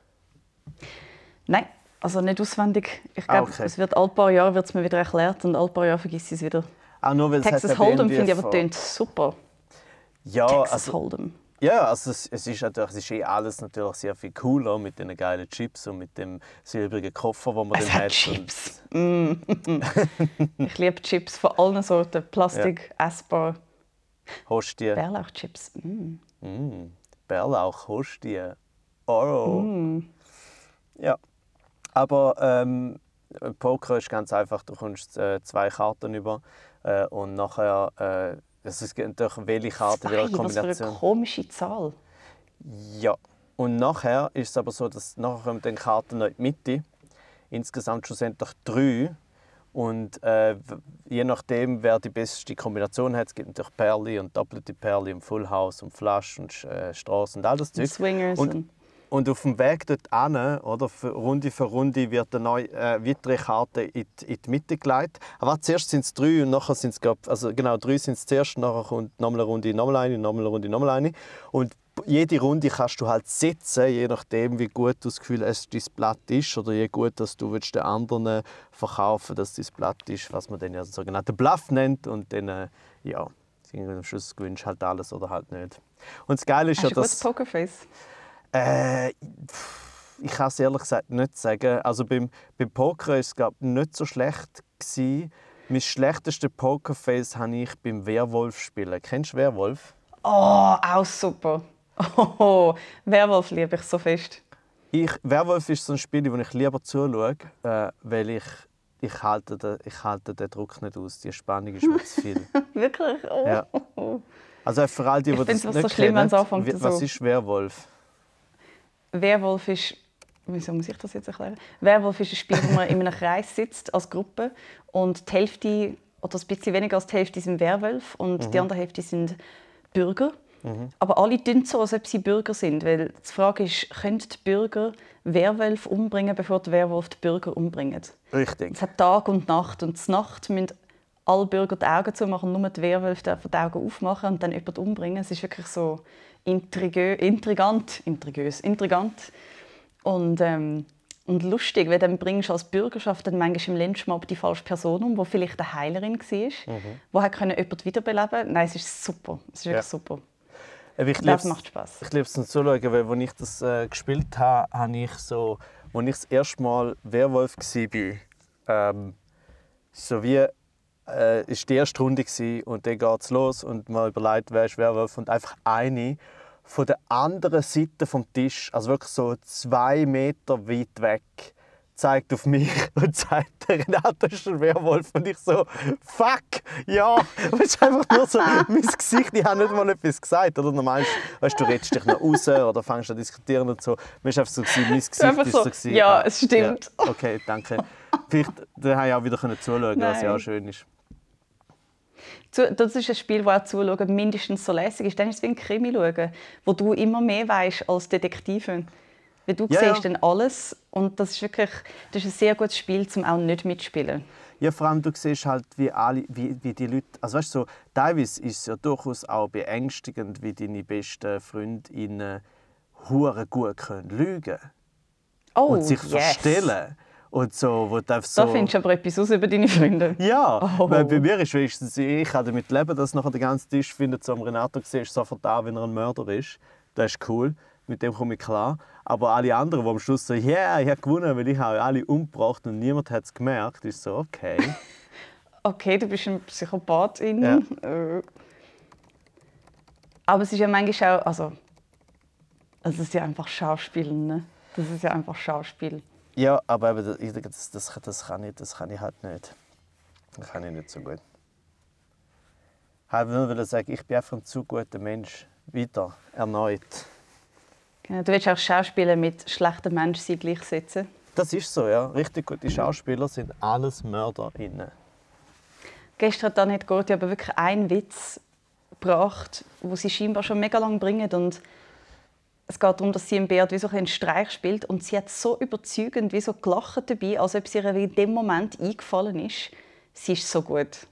Nein, also nicht auswendig. Ich Ah, glaube, okay. es wird alle paar Jahre wird's mir wieder erklärt und alle paar Jahre vergisst ich es wieder. Ah, nur weil es Texas Hold'em finde ich aber super. Ja, Texas also, Hold'em. Ja, also es, es ist natürlich, es ist eh alles natürlich sehr viel cooler mit den geilen Chips und mit dem silbrigen Koffer, wo man Es dann hat. Chips. Mm. ich liebe Chips von allen Sorten. Plastik, essbar, Und Hostie, Bärlauchchips. Mm. mm, Bärlauch, Hostie. Oh. Mm. Ja. Aber ähm, Poker ist ganz einfach. Du kommst äh, zwei Karten über äh, und nachher es ist natürlich welche Karte Zwei, wieder eine was für Kombination. eine komische Zahl. Ja. Und nachher ist es aber so, dass nachher kommen dann Karten noch in die Mitte. Insgesamt schlussendlich drei. Und äh, je nachdem, wer die beste Kombination hat, es gibt natürlich Perli und doppelte Perli und Full House und Flash und äh, Straße und all das Und Zeug. Swingers. Und- Und, Und auf dem Weg dort hin, oder für Runde für Runde, wird eine neue, äh, weitere Karte in die, in die Mitte gelegt. Aber zuerst sind es drei und nachher sind es, also genau, drei sind es zuerst, nachher kommt nochmal eine Runde, nochmal eine, nochmal eine Runde, nochmal eine. Und jede Runde kannst du halt setzen, je nachdem, wie gut du das Gefühl hast, dein Blatt ist oder je gut, dass du willst den anderen verkaufen dass dein Blatt ist, was man dann ja sogenannten Bluff nennt. Und dann, äh, ja, am Schluss gewinnst du halt alles oder halt nicht. Und das Geile ist hast ja, dass... Pokerface? Äh, ich kann es ehrlich gesagt nicht sagen. Also beim, beim Poker war es glaub, nicht so schlecht. Gewesen. Mein schlechtestes Pokerface habe ich beim Werwolf spielen. Kennst du Werwolf? Oh, auch super. Oh, Werwolf liebe ich so fest. Ich, Werwolf ist so ein Spiel, wo ich lieber zuschaue, äh, weil ich, ich, halte den, ich halte den Druck nicht aus. Die Spannung ist mir zu viel. Wirklich? Oh. Ja. Also für all die, die Ich das nicht so schlimm, kennen, was ist Werwolf? Werwolf ist. Wieso muss ich das jetzt erklären? Werwolf ist ein Spiel, wo man in einem Kreis sitzt als Gruppe und die Hälfte oder ein bisschen weniger als die Hälfte sind Werwölfe und die andere Hälfte sind Bürger. Aber alle tun so, als ob sie Bürger sind, weil die Frage ist, können die Bürger Werwölfe umbringen, bevor die Werwolf die Bürger umbringen? Richtig. Es hat Tag und Nacht und zur Nacht müssen alle Bürger die Augen zumachen, nur die Werwölfe dürfen die Augen aufmachen und dann jemanden umbringen. Es ist wirklich so intrigö, intrigant, intrigös, intrigant und, ähm, und lustig, weil dann bringst du als Bürgerschaft dann manchmal im Lynchmob die falsche Person um, die vielleicht eine Heilerin war, mhm. die hat können jemanden wiederbeleben Nein, es ist super. Es ist wirklich Ja. super. Aber Ich Das macht Spaß. Ich liebe es zum Zuschauen, weil als ich das äh, gespielt habe, habe ich so, als ich das erste Mal Werwolf war, ähm, so wie äh, ist die erste Runde gewesen, und dann geht es los und man überlegt, wer ist Werwolf und einfach eine von der anderen Seite vom Tisch, also wirklich so zwei Meter weit weg, zeigt auf mich und sagt, der Renato ist ein Werwolf. Und ich so, fuck, ja. Es ist einfach nur so, mein Gesicht, ich habe nicht mal etwas gesagt. Oder normal, weißt, du redest dich noch raus oder fängst an zu diskutieren und so. Mir ist einfach so, gewesen, mein Gesicht einfach ist so, so, ja, ah, es stimmt. Ja, okay, danke. Vielleicht da habe ich auch wieder können zuschauen, was ja auch schön ist. Das ist ein Spiel, das auch zuschauen mindestens so lässig ist. Dann ist es wie ein Krimi schauen, wo du immer mehr weißt als Detektivin. Weil du Ja, siehst ja. dann alles und das ist wirklich das ist ein sehr gutes Spiel, zum auch nicht mitspielen. Ja, vor allem du siehst halt, wie, alle, wie, wie die Leute. Also weißt du, so, teilweise ist es ja durchaus auch beängstigend, wie deine besten Freundinnen hure gut können lügen Oh, und sich yes. verstellen. Und so, wo du so. Da findest du aber etwas aus über deine Freunde. Ja, Oh. weil bei mir ist wenigstens, ich kann damit leben, dass nachher der ganze Tisch findet, so am Renato siehst, sofort da, wenn er ein Mörder ist. Das ist cool, mit dem komme ich klar. Aber alle anderen, die am Schluss so, ja, yeah, ich habe gewonnen, weil ich habe alle umgebracht und niemand hat es gemerkt, ist so, okay. Okay, du bist ein Psychopathin. Ja. Äh. Aber es ist ja manchmal auch, also, es ist ja einfach Schauspiel, ne? Das ist ja einfach Schauspiel. Ja, aber eben, das, ich denke, das, das, das, kann ich, das kann ich halt nicht. Das kann ich nicht so gut. Ich wollte nur sagen, ich bin einfach ein zu guter Mensch. Weiter, erneut. Genau, du willst auch Schauspieler mit schlechten Menschsein gleichsetzen. Das ist so, ja. Richtig gute Schauspieler sind alles MörderInnen. Gestern hat Annette Gorti aber wirklich einen Witz gebracht, wo sie scheinbar schon mega lange bringen und es geht darum, dass sie im Beat wie so einen Streich spielt und sie hat so überzeugend wie so gelacht dabei, als ob es ihr in dem Moment eingefallen ist. Sie ist so gut.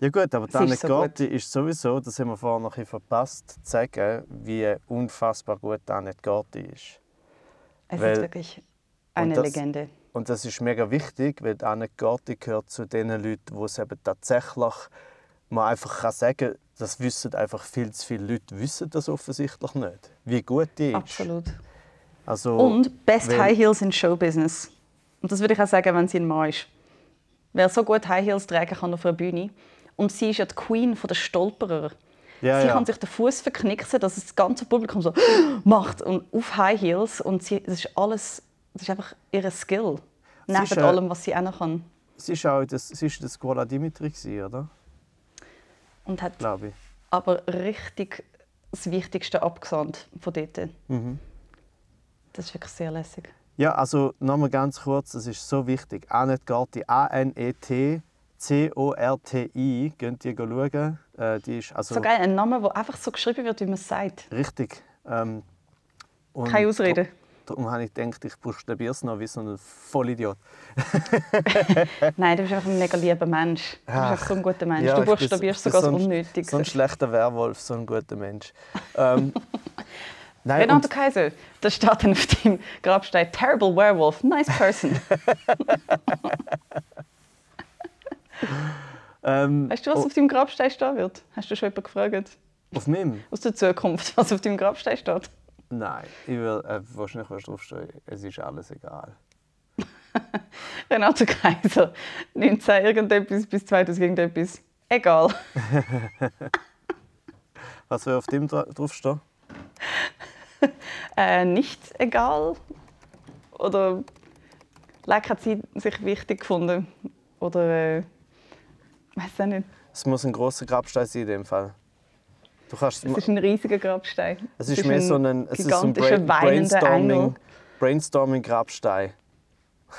Ja gut, aber Sie Tanne ist so Gotti ist sowieso, das haben wir vorhin noch ein verpasst, zu sagen, wie unfassbar gut Tanne Gotti ist. Es Weil- ist wirklich eine das- Legende. Und das ist mega wichtig, weil Anne Gotti gehört zu den Leuten, wo es eben tatsächlich man einfach kann sagen das wissen einfach viel zu viele Leute, wissen das offensichtlich nicht, wie gut die ist. Absolut. Also, Und Best High Heels in Showbusiness. Und das würde ich auch sagen, wenn sie ein Mann ist. Wer so gut High Heels tragen kann auf einer Bühne. Und sie ist ja die Queen der Stolperer. Ja, sie ja. kann sich den Fuß verknicksen, dass das ganze Publikum so macht und auf High Heels und sie, das ist alles, das ist einfach ihr Skill. Sie Neben ist, allem, was sie auch noch kann. Sie war auch das, sie ist das Scuola Dimitri, oder? Und hat Glaube ich. aber richtig das Wichtigste abgesandt von dort. Mhm. Das ist wirklich sehr lässig. Ja, also nochmal ganz kurz, das ist so wichtig. Annette Gorti, A-N-E-T-C-O-R-T-I, könnt ihr schauen. Äh, die ist also So geil, ein Name, der einfach so geschrieben wird, wie man es sagt. richtig. Ähm, Keine Ausrede. Darum habe ich gedacht, ich buchstabiere es noch wie so ein Vollidiot. Nein, du bist einfach ein mega lieber Mensch. Du bist Ach, einfach so ein guter Mensch. ja, du buchstabierst so- sogar so das ein- Unnötigste. So ein schlechter Werwolf, so ein guter Mensch. Ähm, nein, Renato Kaiser, da steht dann auf dem Grabstein Terrible Werewolf, nice person. ähm, Weißt du, was oh, auf deinem Grabstein stehen wird? Hast du schon jemanden gefragt? auf meinem? Aus der Zukunft, was auf deinem Grabstein steht? Nein, ich will äh, wahrscheinlich was draufstehen. Es ist alles egal. Renato Kaiser, 19 irgendetwas bis 2000 irgendetwas. Egal. Was soll auf dem dra draufstehen? Äh, nicht egal. Oder Leck hat sie sich wichtig gefunden. Oder äh, weiß auch nicht. Es muss ein großer Grabstein sein in dem Fall. Du kannst, Es ist ein riesiger Grabstein. es ist mehr so ein, es ist ein Bra Brainstorming, Engel. Brainstorming Grabstein.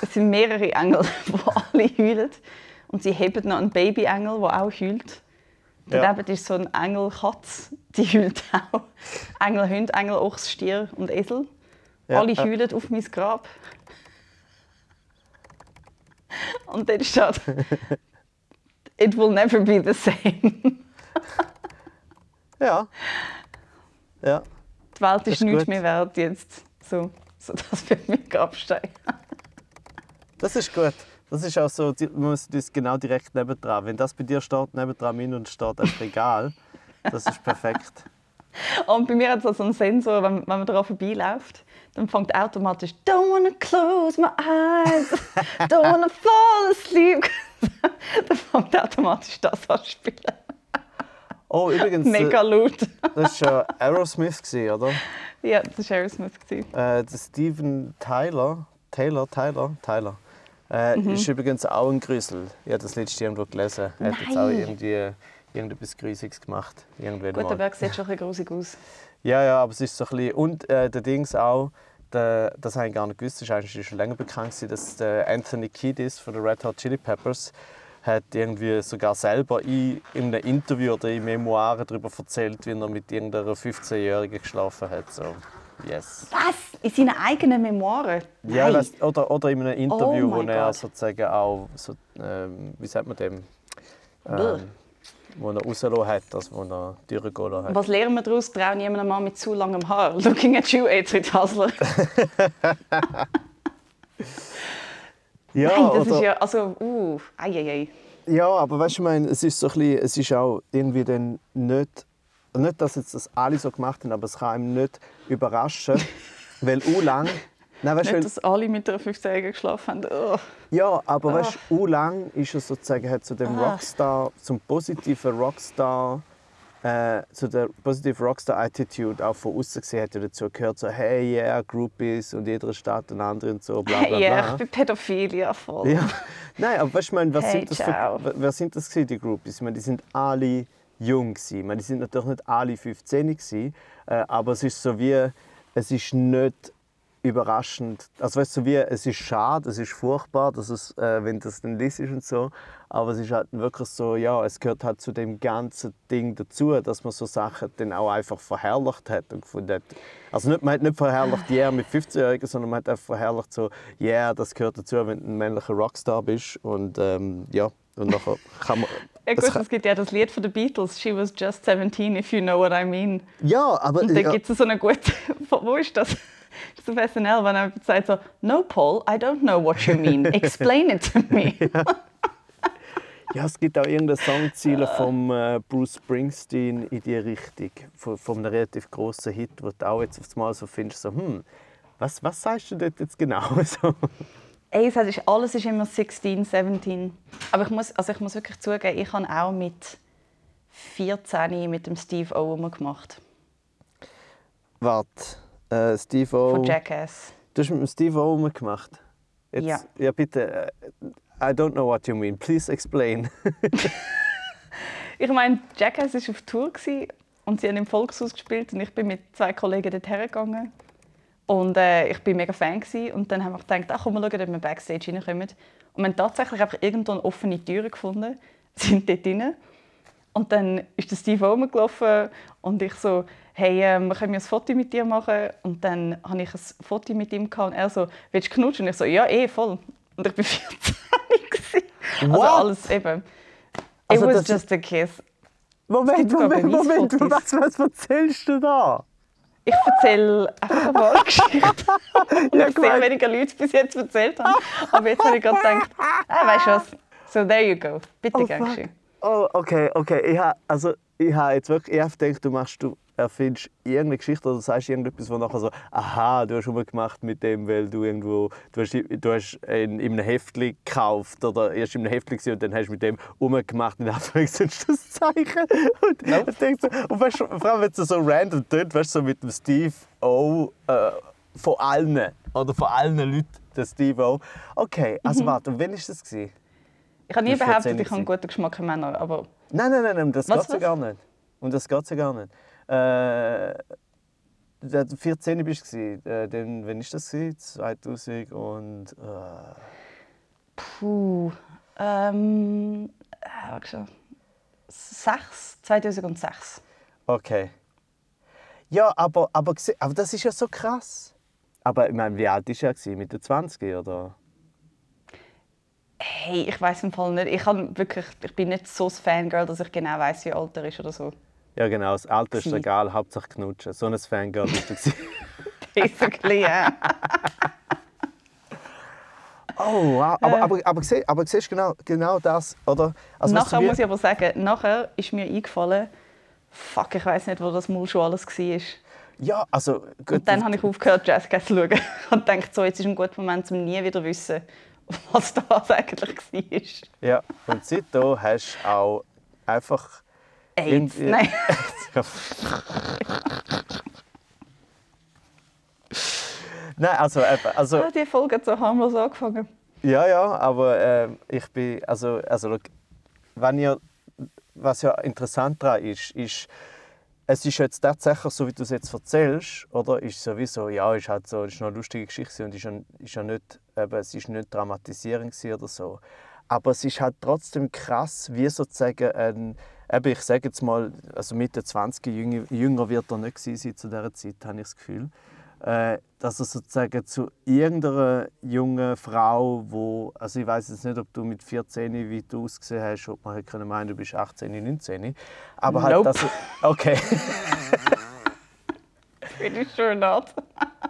Es sind mehrere Engel, die alle heulen. Und sie haben noch einen Baby-Engel, der auch heult. Ja. Daneben ist so ein Engel-Katz, die heult auch. Engel, Hund, Engel, Ochs, Stier und Esel. Ja, Alle äh. heulen auf mein Grab. Und dann steht, It will never be the same. Ja. Ja. Die Welt ist ist nichts gut. mehr wert jetzt. So, so das wird mein Grabstein. Das ist gut. Das ist auch so, man muss das genau direkt nebendran. Wenn das bei dir steht, nebendran mein und steht als Regal, das ist perfekt. Und bei mir hat es so einen Sensor, wenn, wenn man daran vorbeiläuft, dann fängt automatisch «Don't wanna close my eyes, don't wanna fall asleep». dann fängt automatisch das an zu spielen. Oh, übrigens, äh, Mega laut. das war ja Aerosmith, oder? ja, das war Aerosmith. Äh, der Steven Tyler, Taylor, Tyler, Tyler, äh, Mhm. ist übrigens auch ein Grüssel. Ich habe das letzte irgendwo gelesen. Er hat jetzt auch irgendwie äh, irgendetwas Grüßiges gemacht. Irgendwann Gut, mal. der Berg sieht schon ein bisschen grusig aus. Ja, ja, aber es ist so ein bisschen... Und äh, der Dings auch, der, das habe ich gar nicht gewusst, das ist eigentlich schon länger bekannt, dass der Anthony Kiedis von den Red Hot Chili Peppers hat irgendwie sogar selber in, in einem Interview oder in Memoiren darüber erzählt, wie er mit irgendeiner 15-Jährigen geschlafen hat. So. Yes. Was? In seinen eigenen Memoiren? Ja, Nein. weißt, oder, oder in einem Interview, Oh wo er Gott. sozusagen auch, so, ähm, wie sagt man dem, ähm, wo er rausgelassen hat, also wo er durchgelassen hat. Was lernen wir daraus? Trau niemandem Mann mit zu langem Haar. Looking at you, Edwin Hasler. Ja, Nein, das oder, ist ja... Also, uh, ei, ei, ei. ja, aber weißt du, ich meine, es ist so ein bisschen, es ist auch irgendwie dann nicht, nicht, dass jetzt das alle so gemacht haben, aber es kann einem nicht überraschen, weil u lang, nein, weißt Nicht, weil- dass alle mit einer 15-Jährigen geschlafen haben. Oh. Ja, aber weißt du, lang ist er sozusagen zu dem Ah. Rockstar, zum positiven Rockstar, äh, zu der positiven Rockstar-Attitude auch von außen gesehen, hat dazu gehört, so hey, yeah, Groupies und jeder Stadt eine andere und so, bla bla bla. Ja, ich bin pädophil, ja voll. Ja. Nein, aber weißt du, meine, wer, Hey, sind das für, wer sind das gewesen, die Groupies? Ich meine, die sind alle jung gewesen. Ich meine, die sind natürlich nicht alle 15 gewesen, äh, aber es ist so wie, es ist nicht überraschend. Also weißt du, wie, es ist schade, es ist furchtbar, dass es, äh, wenn das dann liest und so, aber es ist halt wirklich so, ja, es gehört halt zu dem ganzen Ding dazu, dass man so Sachen dann auch einfach verherrlicht hat und gefunden hat. Also nicht, man hat nicht verherrlicht, yeah, mit 15-Jährigen, sondern man hat einfach verherrlicht so, yeah, das gehört dazu, wenn du ein männlicher Rockstar bist und ähm, ja, und nachher kann man... Ja, es gut, es gibt ja das Lied von den Beatles, She was just 17, if you know what I mean. ja, aber... Und dann ja, gibt es so eine gute, wo ist das? Das ist auf SNL, wenn er sagt so, No, Paul, I don't know what you mean. Explain it to me. Ja, es gibt auch irgendeine Songziele von äh, Bruce Springsteen in die Richtung, von, von einem relativ grossen Hit, wo du auch jetzt auf Mal so findest, so, hm, was, was sagst du dort jetzt genau? So. Ey, es ist, alles ist immer 16, 17. Aber ich muss, also ich muss wirklich zugeben, ich habe auch mit 14 mit dem Steve O gemacht. Warte, äh, Steve O. Von Jackass. Du hast mit dem Steve O gemacht? Jetzt, Ja. Ja, bitte. äh, I don't know what you mean. Please explain. Ich meine, Jackass war auf Tour und sie haben im Volkshaus gespielt und ich bin mit zwei Kollegen dort hergegangen. Und äh, ich war mega Fan. Gewesen. Und dann haben wir gedacht, ach, komm, wir schauen, ob wir Backstage reinkommen. Und wir haben tatsächlich einfach irgendwo eine offene Tür gefunden, sind dort rein. Und dann ist der Steve rumgelaufen und ich so, hey, ähm, können wir ein Foto mit dir machen? Und dann habe ich ein Foto mit ihm gehabt und er so, willst du knutschen? Und ich so, ja, eh, voll. Und ich war 14 gewesen. Also What? alles eben. Also It was das ist- just a kiss. Moment, Moment, Moment. Beweisfotos. Was, was erzählst du da? Ich erzähle einfach eine wahre Geschichte. Und Ja, ich sehr wenige Leute bis jetzt erzählt haben. Aber jetzt habe ich gerade gedacht, ah, weißt du was? So, there you go. Bitte, Oh, geschehen. Oh, okay, okay. Ich habe also, ich habe jetzt wirklich ich habe gedacht, du machst, du erfindest irgendeine Geschichte oder sagst irgendetwas, wo nachher so, aha, du hast rumgemacht mit dem, weil du irgendwo, du hast, du hast in, in einem Heftli gekauft oder erst in einem gewesen und dann hast du mit dem rumgemacht und dann hast du das Zeichen. Und, Nope. ich denk so, und weißt, vor allem, wenn es so random tönt, weißt du, so mit dem Steve O. Äh, von allen, oder von allen Leuten, der Steve O. Okay, also warte, und wann war das? Gewesen? Ich habe nie behauptet, 14 ich habe einen guten Geschmack in Männern, aber Nein, nein, nein, nein, das geht ja gar nicht. Um das geht ja gar nicht. Äh, der 14 bist du. Äh, dann, wann war das? gewesen? 2000 und. Äh, puh. Ähm, äh, schon. Sechs, 2006. okay. Ja, aber, aber, aber das ist ja so krass. Aber ich meine, wie alt war er? Mit den 20 oder? Hey, ich weiß im Fall nicht. Ich, wirklich, ich bin nicht so ein Fangirl, dass ich genau weiß, wie alt er ist oder so. Ja, genau. Das Alter ist egal, Hauptsache knutschen. So ein Fangirl bist du. Basically, ja. oh, wow. Aber, Äh. aber, aber, sie- aber siehst du genau, genau das, oder? Also, nachher muss ich aber sagen, nachher ist mir eingefallen, fuck, ich weiß nicht, wo das mal schon alles war. Ja, also. gut, Und dann habe ich aufgehört, Jazzcast zu schauen. Und gedacht, so, jetzt ist ein guter Moment, um nie wieder zu wissen, was das eigentlich war. Ja, und seitdem hast du auch einfach. AIDS, Irgendwie- nein. Nein, also, eben, also Ah, Die Folge hat so harmlos angefangen. ja, ja, aber ähm, ich bin, also, also wenn ihr, was ja interessant daran ist, ist, es ist jetzt tatsächlich so, wie du es jetzt erzählst, oder? Ist sowieso, ja, ist halt so, ist noch eine lustige Geschichte und ist ja, ist ja nicht, eben, es ist nicht dramatisierend oder so. Aber es ist halt trotzdem krass, wie sozusagen ein, eben, ich sage jetzt mal, also Mitte 20 jünger, jünger wird er nicht sein zu dieser Zeit, habe ich das Gefühl. äh, dass er sozusagen zu irgendeiner jungen Frau, wo, also ich weiß jetzt nicht, ob du mit 14 wie du ausgesehen hast, ob man hätte meinen, du bist 18, 19, aber halt, Nope. dass er, okay. Pretty sure not.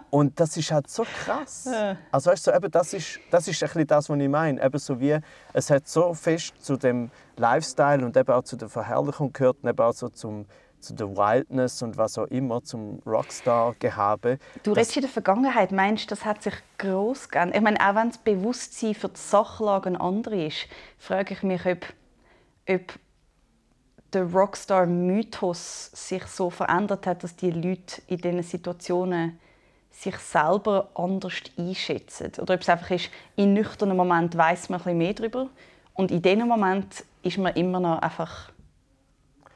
Und das ist halt so krass. Also weißt du, so, eben, das ist, das ist ein bisschen das, was ich meine. Eben so wie, es hat so fest zu dem Lifestyle und eben auch zu der Verherrlichung gehört und eben auch so zum, zu der Wildness und was auch immer, zum Rockstar-Gehabe. Du redest in der Vergangenheit, meinst du, das hat sich gross geändert? Ich meine, auch wenn das Bewusstsein für die Sachlage ein anderes ist, frage ich mich, ob, ob der Rockstar-Mythos sich so verändert hat, dass die Leute in diesen Situationen sich selber anders einschätzen. Oder ob es einfach ist, in nüchternen Moment weiß man bisschen mehr darüber und in diesem Moment ist man immer noch einfach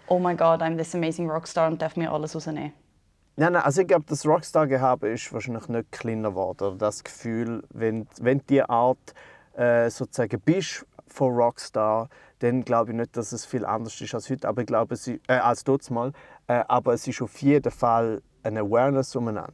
«Oh my God, I'm this amazing Rockstar» und darf mir alles rausnehmen. Nein, nein, also ich glaube, das Rockstar-Gehabe ist wahrscheinlich nicht kleiner geworden. Das Gefühl, wenn, wenn diese Art äh, sozusagen bist von Rockstar, dann glaube ich nicht, dass es viel anders ist als heute, aber ich glaube, es, äh, als dort mal. Äh, aber es ist auf jeden Fall eine Awareness umeinander,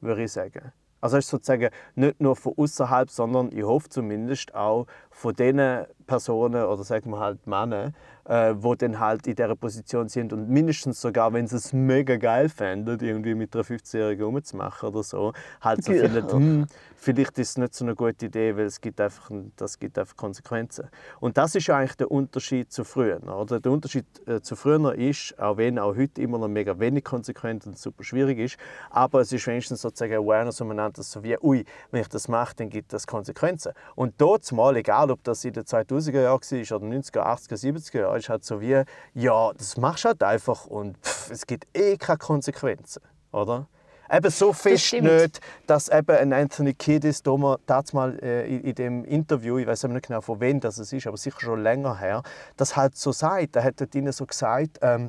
würde ich sagen. Also es ist sozusagen nicht nur von außerhalb, sondern ich hoffe zumindest auch von den Personen oder sagen wir halt Männer, äh, die dann halt in dieser Position sind und mindestens sogar, wenn sie es mega geil fänden, irgendwie mit einer 15-Jährigen rumzumachen oder so, halt so Ja. finden, hm, vielleicht ist es nicht so eine gute Idee, weil es gibt einfach, das gibt einfach Konsequenzen. Und das ist eigentlich der Unterschied zu früher. Oder? Der Unterschied äh, zu früher ist, auch wenn auch heute immer noch mega wenig konsequent und super schwierig ist, aber es ist wenigstens sozusagen Awareness umeinander, dass so wie, ui, wenn ich das mache, dann gibt das Konsequenzen. Und dort mal, egal ob das in den 2000er Jahren war oder 90er, 80er, 70er Jahren, ist halt so wie, ja, das machst du halt einfach und pff, es gibt eh keine Konsequenzen, oder? Eben so fest stimmt. nicht, dass eben ein Anthony Kiedis damals mal äh, in, in dem Interview, ich weiß nicht genau von wem das es ist, aber sicher schon länger her, das halt so sagt. Er hat dort ihnen so gesagt, ähm,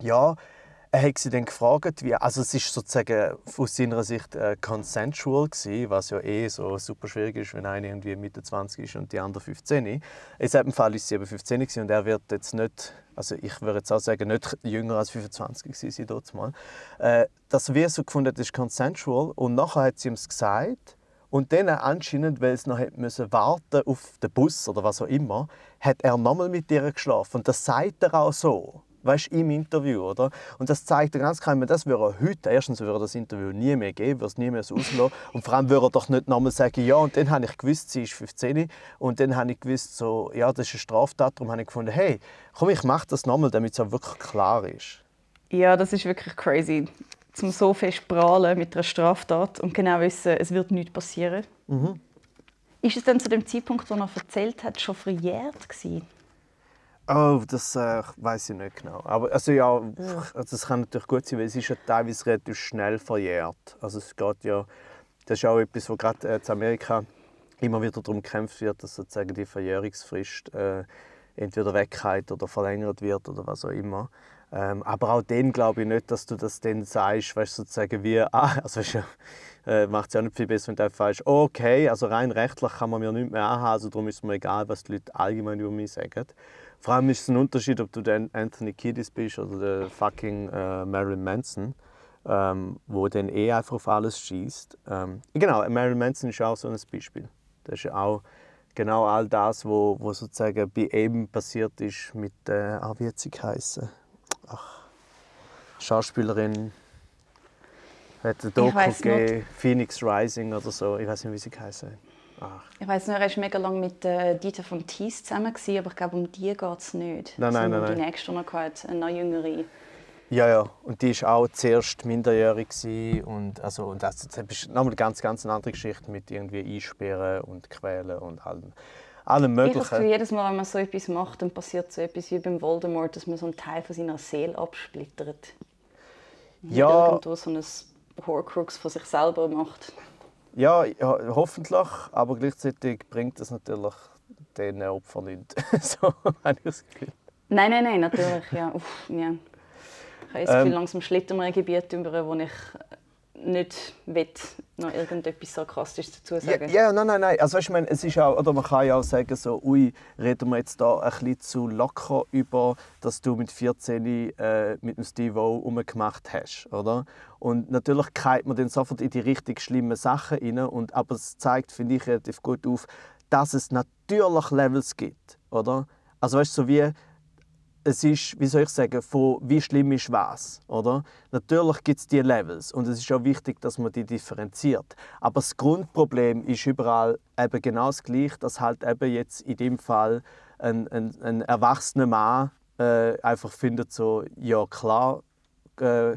ja, er hat sie dann gefragt, wie, also es ist sozusagen aus seiner Sicht äh, consensual gewesen, was ja eh so super schwierig ist, wenn einer irgendwie Mitte 20 ist und die andere 15. In diesem Fall ist sie eben 15 gewesen und er wird jetzt nicht, also ich würde jetzt auch sagen, nicht jünger als 25 gewesen sein dort mal. Äh, dass wir so gefunden, das ist consensual und nachher hat sie ihm gesagt und dann anscheinend, weil es noch müssen warten auf den Bus oder was auch immer, hat er nochmal mit ihr geschlafen und das sagt er auch so weißt, im Interview, oder? Und das zeigt ganz klar, das würde er heute, erstens würde er das Interview nie mehr geben, würde es nie mehr so auslassen. Und vor allem würde er doch nicht nochmal sagen, ja, und dann habe ich gewusst, sie ist 15 und dann habe ich gewusst, so, ja, das ist eine Straftat, darum habe ich gefunden, hey, komm, ich mache das nochmal, damit es auch wirklich klar ist. Ja, das ist wirklich crazy. Zum so fest prahlen mit einer Straftat und genau wissen, es wird nichts passieren. Ist es dann zu dem Zeitpunkt, wo er erzählt hat, schon verjährt gewesen? Oh, das äh, weiß ich nicht genau. Aber also ja, also das kann natürlich gut sein, weil es ist ja teilweise relativ schnell verjährt. Also es geht ja, das ist auch etwas, wo gerade äh, in Amerika immer wieder darum gekämpft wird, dass sozusagen die Verjährungsfrist äh, entweder weggeht oder verlängert wird oder was auch immer. Ähm, aber auch dann glaube ich nicht, dass du das dann sagst, weißt, sozusagen wie, ah, also weißt, äh, macht es ja auch nicht viel besser, wenn du einfach sagst, okay, also rein rechtlich kann man mir nicht mehr anhaben, also darum ist mir egal, was die Leute allgemein über mich sagen. Vor allem ist es ein Unterschied, ob du der Anthony Kiedis bist oder der fucking äh, Marilyn Manson, ähm, wo dann eh einfach auf alles schießt. Ähm, genau, Marilyn Manson ist auch so ein Beispiel. Das ist ja auch genau all das, wo, wo sozusagen bei ihm passiert ist mit, äh, ah, wie hat sie geheißen? Ach, Schauspielerin. Hat ein Doku gegeben, Phoenix Rising oder so. Ich weiß nicht, wie sie geheißen hat. Ach. Ich weiß nur, er war mega lange mit äh, Dieter von Thies zusammen, gewesen, aber ich glaube, um die geht es nicht. Nein, nein, Sondern nein, Die nein. nächste, die er hatte, eine noch jüngere. Ja, ja. Und die war auch zuerst minderjährig. gewesen Und, also, und das, das ist nochmal eine ganz, ganz eine andere Geschichte mit irgendwie Einsperren und Quälen und allem, allem Ich habe Möglichen. jedes Mal, wenn man so etwas macht, dann passiert so etwas wie beim Voldemort, dass man so einen Teil von seiner Seele absplittert. Und Ja. Irgendwo so ein Horcrux von sich selber macht. Ja, ja, hoffentlich. Aber gleichzeitig bringt das natürlich den Opfern nichts. so habe ich das Gefühl. Nein, nein, nein, natürlich. Ja. Uff, ja. Ich habe das Ähm. Gefühl, langsam schlittern wir ein Gebiet über, wo ich nicht will noch irgendetwas sarkastisch dazu Ja, sagen? ja, nein, nein, nein. Also, ich meine, es ist auch, oder man kann ja auch sagen, so, ui, reden wir jetzt da ein bisschen zu locker über, dass du mit 14 äh, mit dem Steve-O rumgemacht hast, oder? Und natürlich keilt man dann sofort in die richtig schlimmen Sachen rein, und, aber es zeigt, finde ich, relativ gut auf, dass es natürlich Levels gibt, oder? Also weißt du, so wie es ist, wie soll ich sagen, von wie schlimm ist was, oder? Natürlich gibt es die Levels und es ist auch wichtig, dass man die differenziert. Aber das Grundproblem ist überall eben genau das Gleiche, dass halt eben jetzt in dem Fall ein, ein, ein erwachsener Mann äh, einfach findet so, ja klar, äh,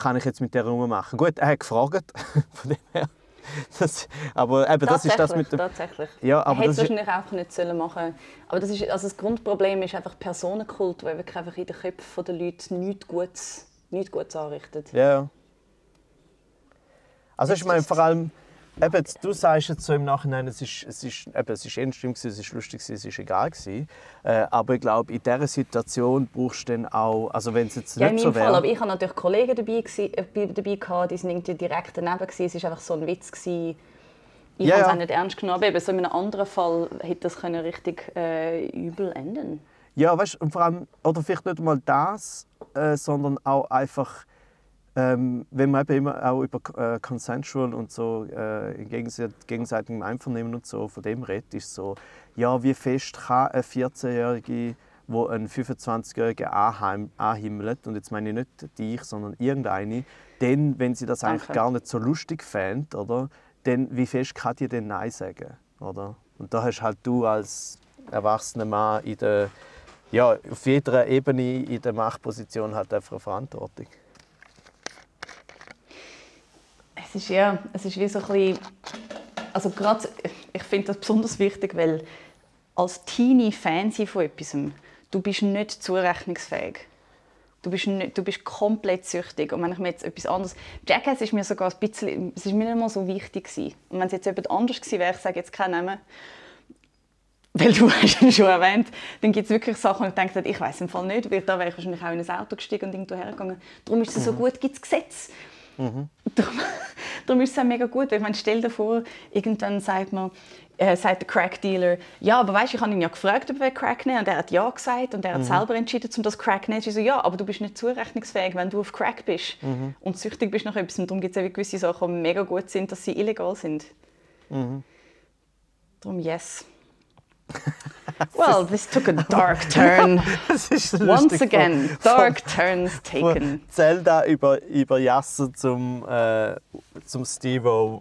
kann ich jetzt mit der rummachen. Gut, er hat gefragt, von dem her. Das, aber eben, das ist das mit dem... Tatsächlich. Ja, er aber hätte das ist, wahrscheinlich auch nicht sollen machen Aber das, ist, also das Grundproblem ist einfach Personenkult, der wirklich einfach in den Köpfen der Leute nichts Gutes, nichts Gutes anrichtet. Ja. ja. Also ich meine vor allem, eben, du sagst jetzt so im Nachhinein, es ist, es ist, eben, es ist ernst, gewesen, es ist lustig, es ist egal gewesen. Äh, aber ich glaube, in dieser Situation brauchst du dann auch, also wenn es jetzt Ja, in nicht meinem so Fall. Aber wäre... ich hatte natürlich Kollegen dabei, äh, dabei gehabt, die sind irgendwie direkt daneben. Gewesen. Es war einfach so ein Witz. Gewesen. Ich Ja, habe es auch nicht ernst genommen. Aber so in einem anderen Fall hätte das können richtig äh, übel enden Ja, weißt du, vor allem, oder vielleicht nicht mal das, äh, sondern auch einfach, ähm, wenn man eben immer auch über äh, Consensual und so, äh, in gegenseit- gegenseitigem Einvernehmen und so, von dem redet, ist so, ja, wie fest kann eine 14-Jährige, wo einen 25-Jährigen anheim- anhimmelt, und jetzt meine ich nicht dich, sondern irgendeine, denn, wenn sie das eigentlich Danke. gar nicht so lustig fände, oder, dann wie fest kann die denn Nein sagen, oder? Und da hast halt du als erwachsener Mann in der, ja, auf jeder Ebene in der Machtposition halt einfach eine Verantwortung. Es ist ja, es ist wie so ein bisschen, also gerade, ich finde das besonders wichtig, weil als Teenie Fan von etwas, du bist nicht zurechnungsfähig. Du bist, nicht, du bist komplett süchtig. Und wenn ich mir jetzt etwas anderes... Jackass ist mir sogar ein bisschen... Es ist mir nicht mal so wichtig gewesen. Und wenn es jetzt jemand anders gewesen wäre, ich sage jetzt keinen Namen, weil du hast ihn schon erwähnt, dann gibt es wirklich Sachen, wo ich denke, ich weiß im Fall nicht, weil da wäre ich wahrscheinlich auch in ein Auto gestiegen und irgendwo hergegangen. Darum ist es so gut, gibt es Gesetze. Darum, darum ist es auch mega gut. Ich meine, stell dir vor, irgendwann sagt man, äh, sagt der Crack-Dealer, ja, aber weißt, ich habe ihn ja gefragt, ob er Crack nehmen und er hat ja gesagt und er hat selber entschieden, um das Crack zu nehmen. Ich so, ja, aber du bist nicht zurechnungsfähig, wenn du auf Crack bist und süchtig bist nach etwas. Und darum gibt es gewisse Sachen, die mega gut sind, dass sie illegal sind. Darum yes. Well, this took a dark turn. Once again, dark turns taken. Zelda über, über Yasser zum, äh, zum Steve-O.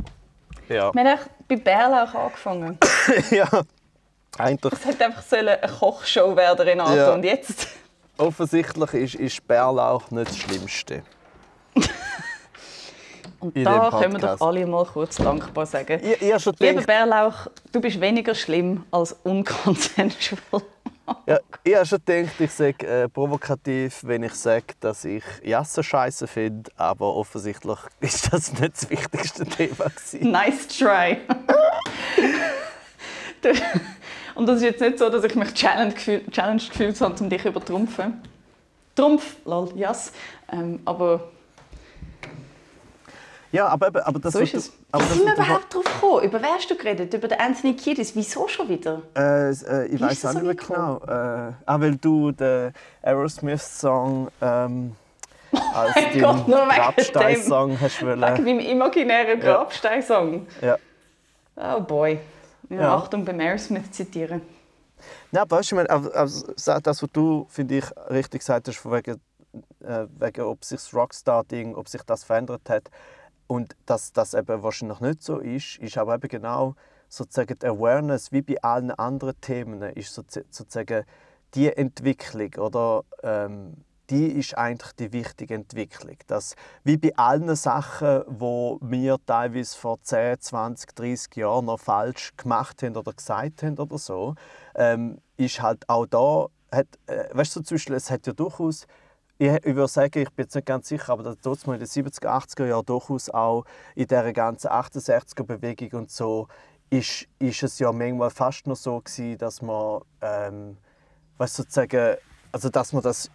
Ja. Wir haben echt bei Bärlauch angefangen. ja. Eigentlich, Es hätte einfach sollen eine Kochshow werden, Renato. Ja. Und jetzt? offensichtlich ist, ist Bärlauch nicht das Schlimmste. Und In da können wir doch alle mal kurz dankbar sagen. Ich, ich schon Lieber gedacht, Bärlauch, du bist weniger schlimm als unconsensual. ja, ich habe schon gedacht, ich sage äh, provokativ, wenn ich sage, dass ich Yasser scheiße finde, aber offensichtlich ist das nicht das wichtigste Thema. Gewesen. nice try. Und das ist jetzt nicht so, dass ich mich challenged gefühlt, challenged gefühlt habe, um dich zu übertrumpfen. Trumpf, lol, yes. Ähm, aber Ja, aber, aber das so ist es. aber Wie sind wir überhaupt drauf gekommen? Über wer hast du geredet? Über den Anthony Kiedis. Wieso schon wieder? Äh, äh, ich weiß auch so nicht mehr genau. Äh, auch weil du den Aerosmith-Song ähm, als wegen Grabstein-Song hast Wegen wollen. meinem imaginären. Grabstein-Song. Ja. Oh boy. Ja, Ja. Achtung beim Aerosmith zitieren. Nein, aber weißt du, ich meine, also, also, das, was du, finde ich, richtig gesagt hast, wegen, äh, wegen ob sich das Rockstar-Ding, ob sich das verändert hat und dass das eben wahrscheinlich nicht so ist, ist aber eben genau sozusagen die Awareness, wie bei allen anderen Themen, ist sozu- sozusagen die Entwicklung oder ähm, die ist eigentlich die wichtige Entwicklung. Dass, wie bei allen Sachen, wo wir teilweise vor 10, 20, 30 Jahren noch falsch gemacht haben oder gesagt haben oder so, ähm, ist halt auch da, hat, äh, weißt du, zum Beispiel, es hat ja durchaus, ich, würde sagen, ich bin jetzt nicht ganz sicher, aber tut in den 70er, 80er Jahren durchaus auch in dieser ganzen 68er-Bewegung und so, ist, ist es ja manchmal fast noch so gewesen, dass man, ähm, weißt, sozusagen, also dass man das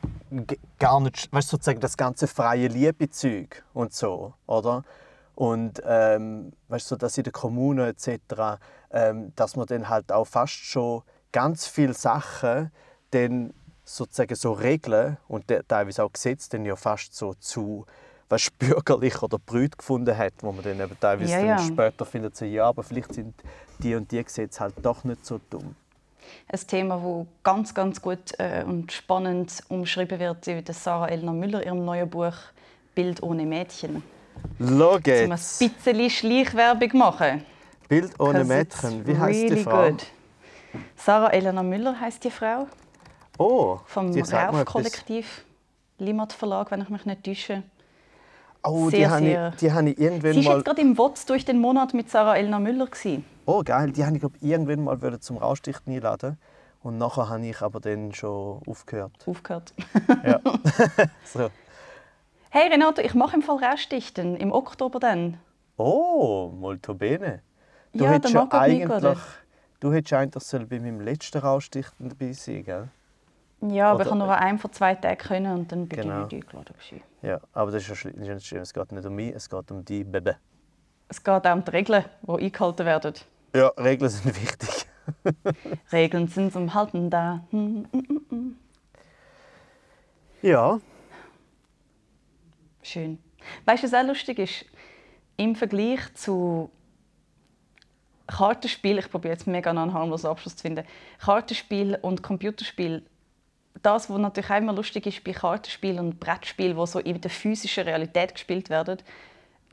gar nicht, weißt, sozusagen das ganze freie Liebe-Zeug und so, oder? und ähm, weißt du, dass in der Kommune etc., ähm, dass man dann halt auch fast schon ganz viele Sachen dann sozusagen so Regeln und teilweise auch Gesetze dann ja fast so zu was bürgerlich oder brüt gefunden hat, wo man dann eben teilweise Ja, dann ja. später findet, so, ja, aber vielleicht sind die und die Gesetze halt doch nicht so dumm. Ein Thema, das ganz, ganz gut äh, und spannend umschrieben wird in der Sarah Elner Müller ihrem neuen Buch «Bild ohne Mädchen». Schau Um ein jetzt, bisschen Schleichwerbung machen. Bild ohne Mädchen. Wie heißt die really Frau? good. Sarah Elena Müller heißt die Frau Oh, vom die. Rauf-Kollektiv. Limat Verlag, wenn ich mich nicht täusche. Oh, die Sehr, habe sehr- ich, die habe ich irgendwann Sie war mal. jetzt gerade im WOTS durch den Monat mit Sarah Elena Müller. Gewesen. Oh, geil. Die habe ich glaub, irgendwann mal zum Raustichten einladen. Und nachher habe ich aber dann schon aufgehört. Aufgehört. Ja. so. Hey Renato, ich mache im Fall Raustichten. Im Oktober dann. Oh, molto bene. Du Ja, hättest ja eigentlich, du hättest eigentlich bei meinem letzten Raustichten dabei sein, gell? Ja, aber Oder- ich habe nur an einem von zwei Tagen können und dann bin Genau. ich nicht eingeladen. Ja, aber das ist das ist nicht schlimm. Es geht nicht um mich, es geht um die Baby. Es geht auch um die Regeln, die eingehalten werden. Ja, Regeln sind wichtig. Regeln sind zum Halten da. Hm, hm, hm. Ja. Schön. Weißt du, was auch lustig ist? Im Vergleich zu Kartenspiel, ich probiere jetzt mega noch einen harmlosen Abschluss zu finden. Kartenspiel und Computerspiel, das, was natürlich auch immer lustig ist bei Kartenspiel und Brettspiel, wo so in der physischen Realität gespielt werden,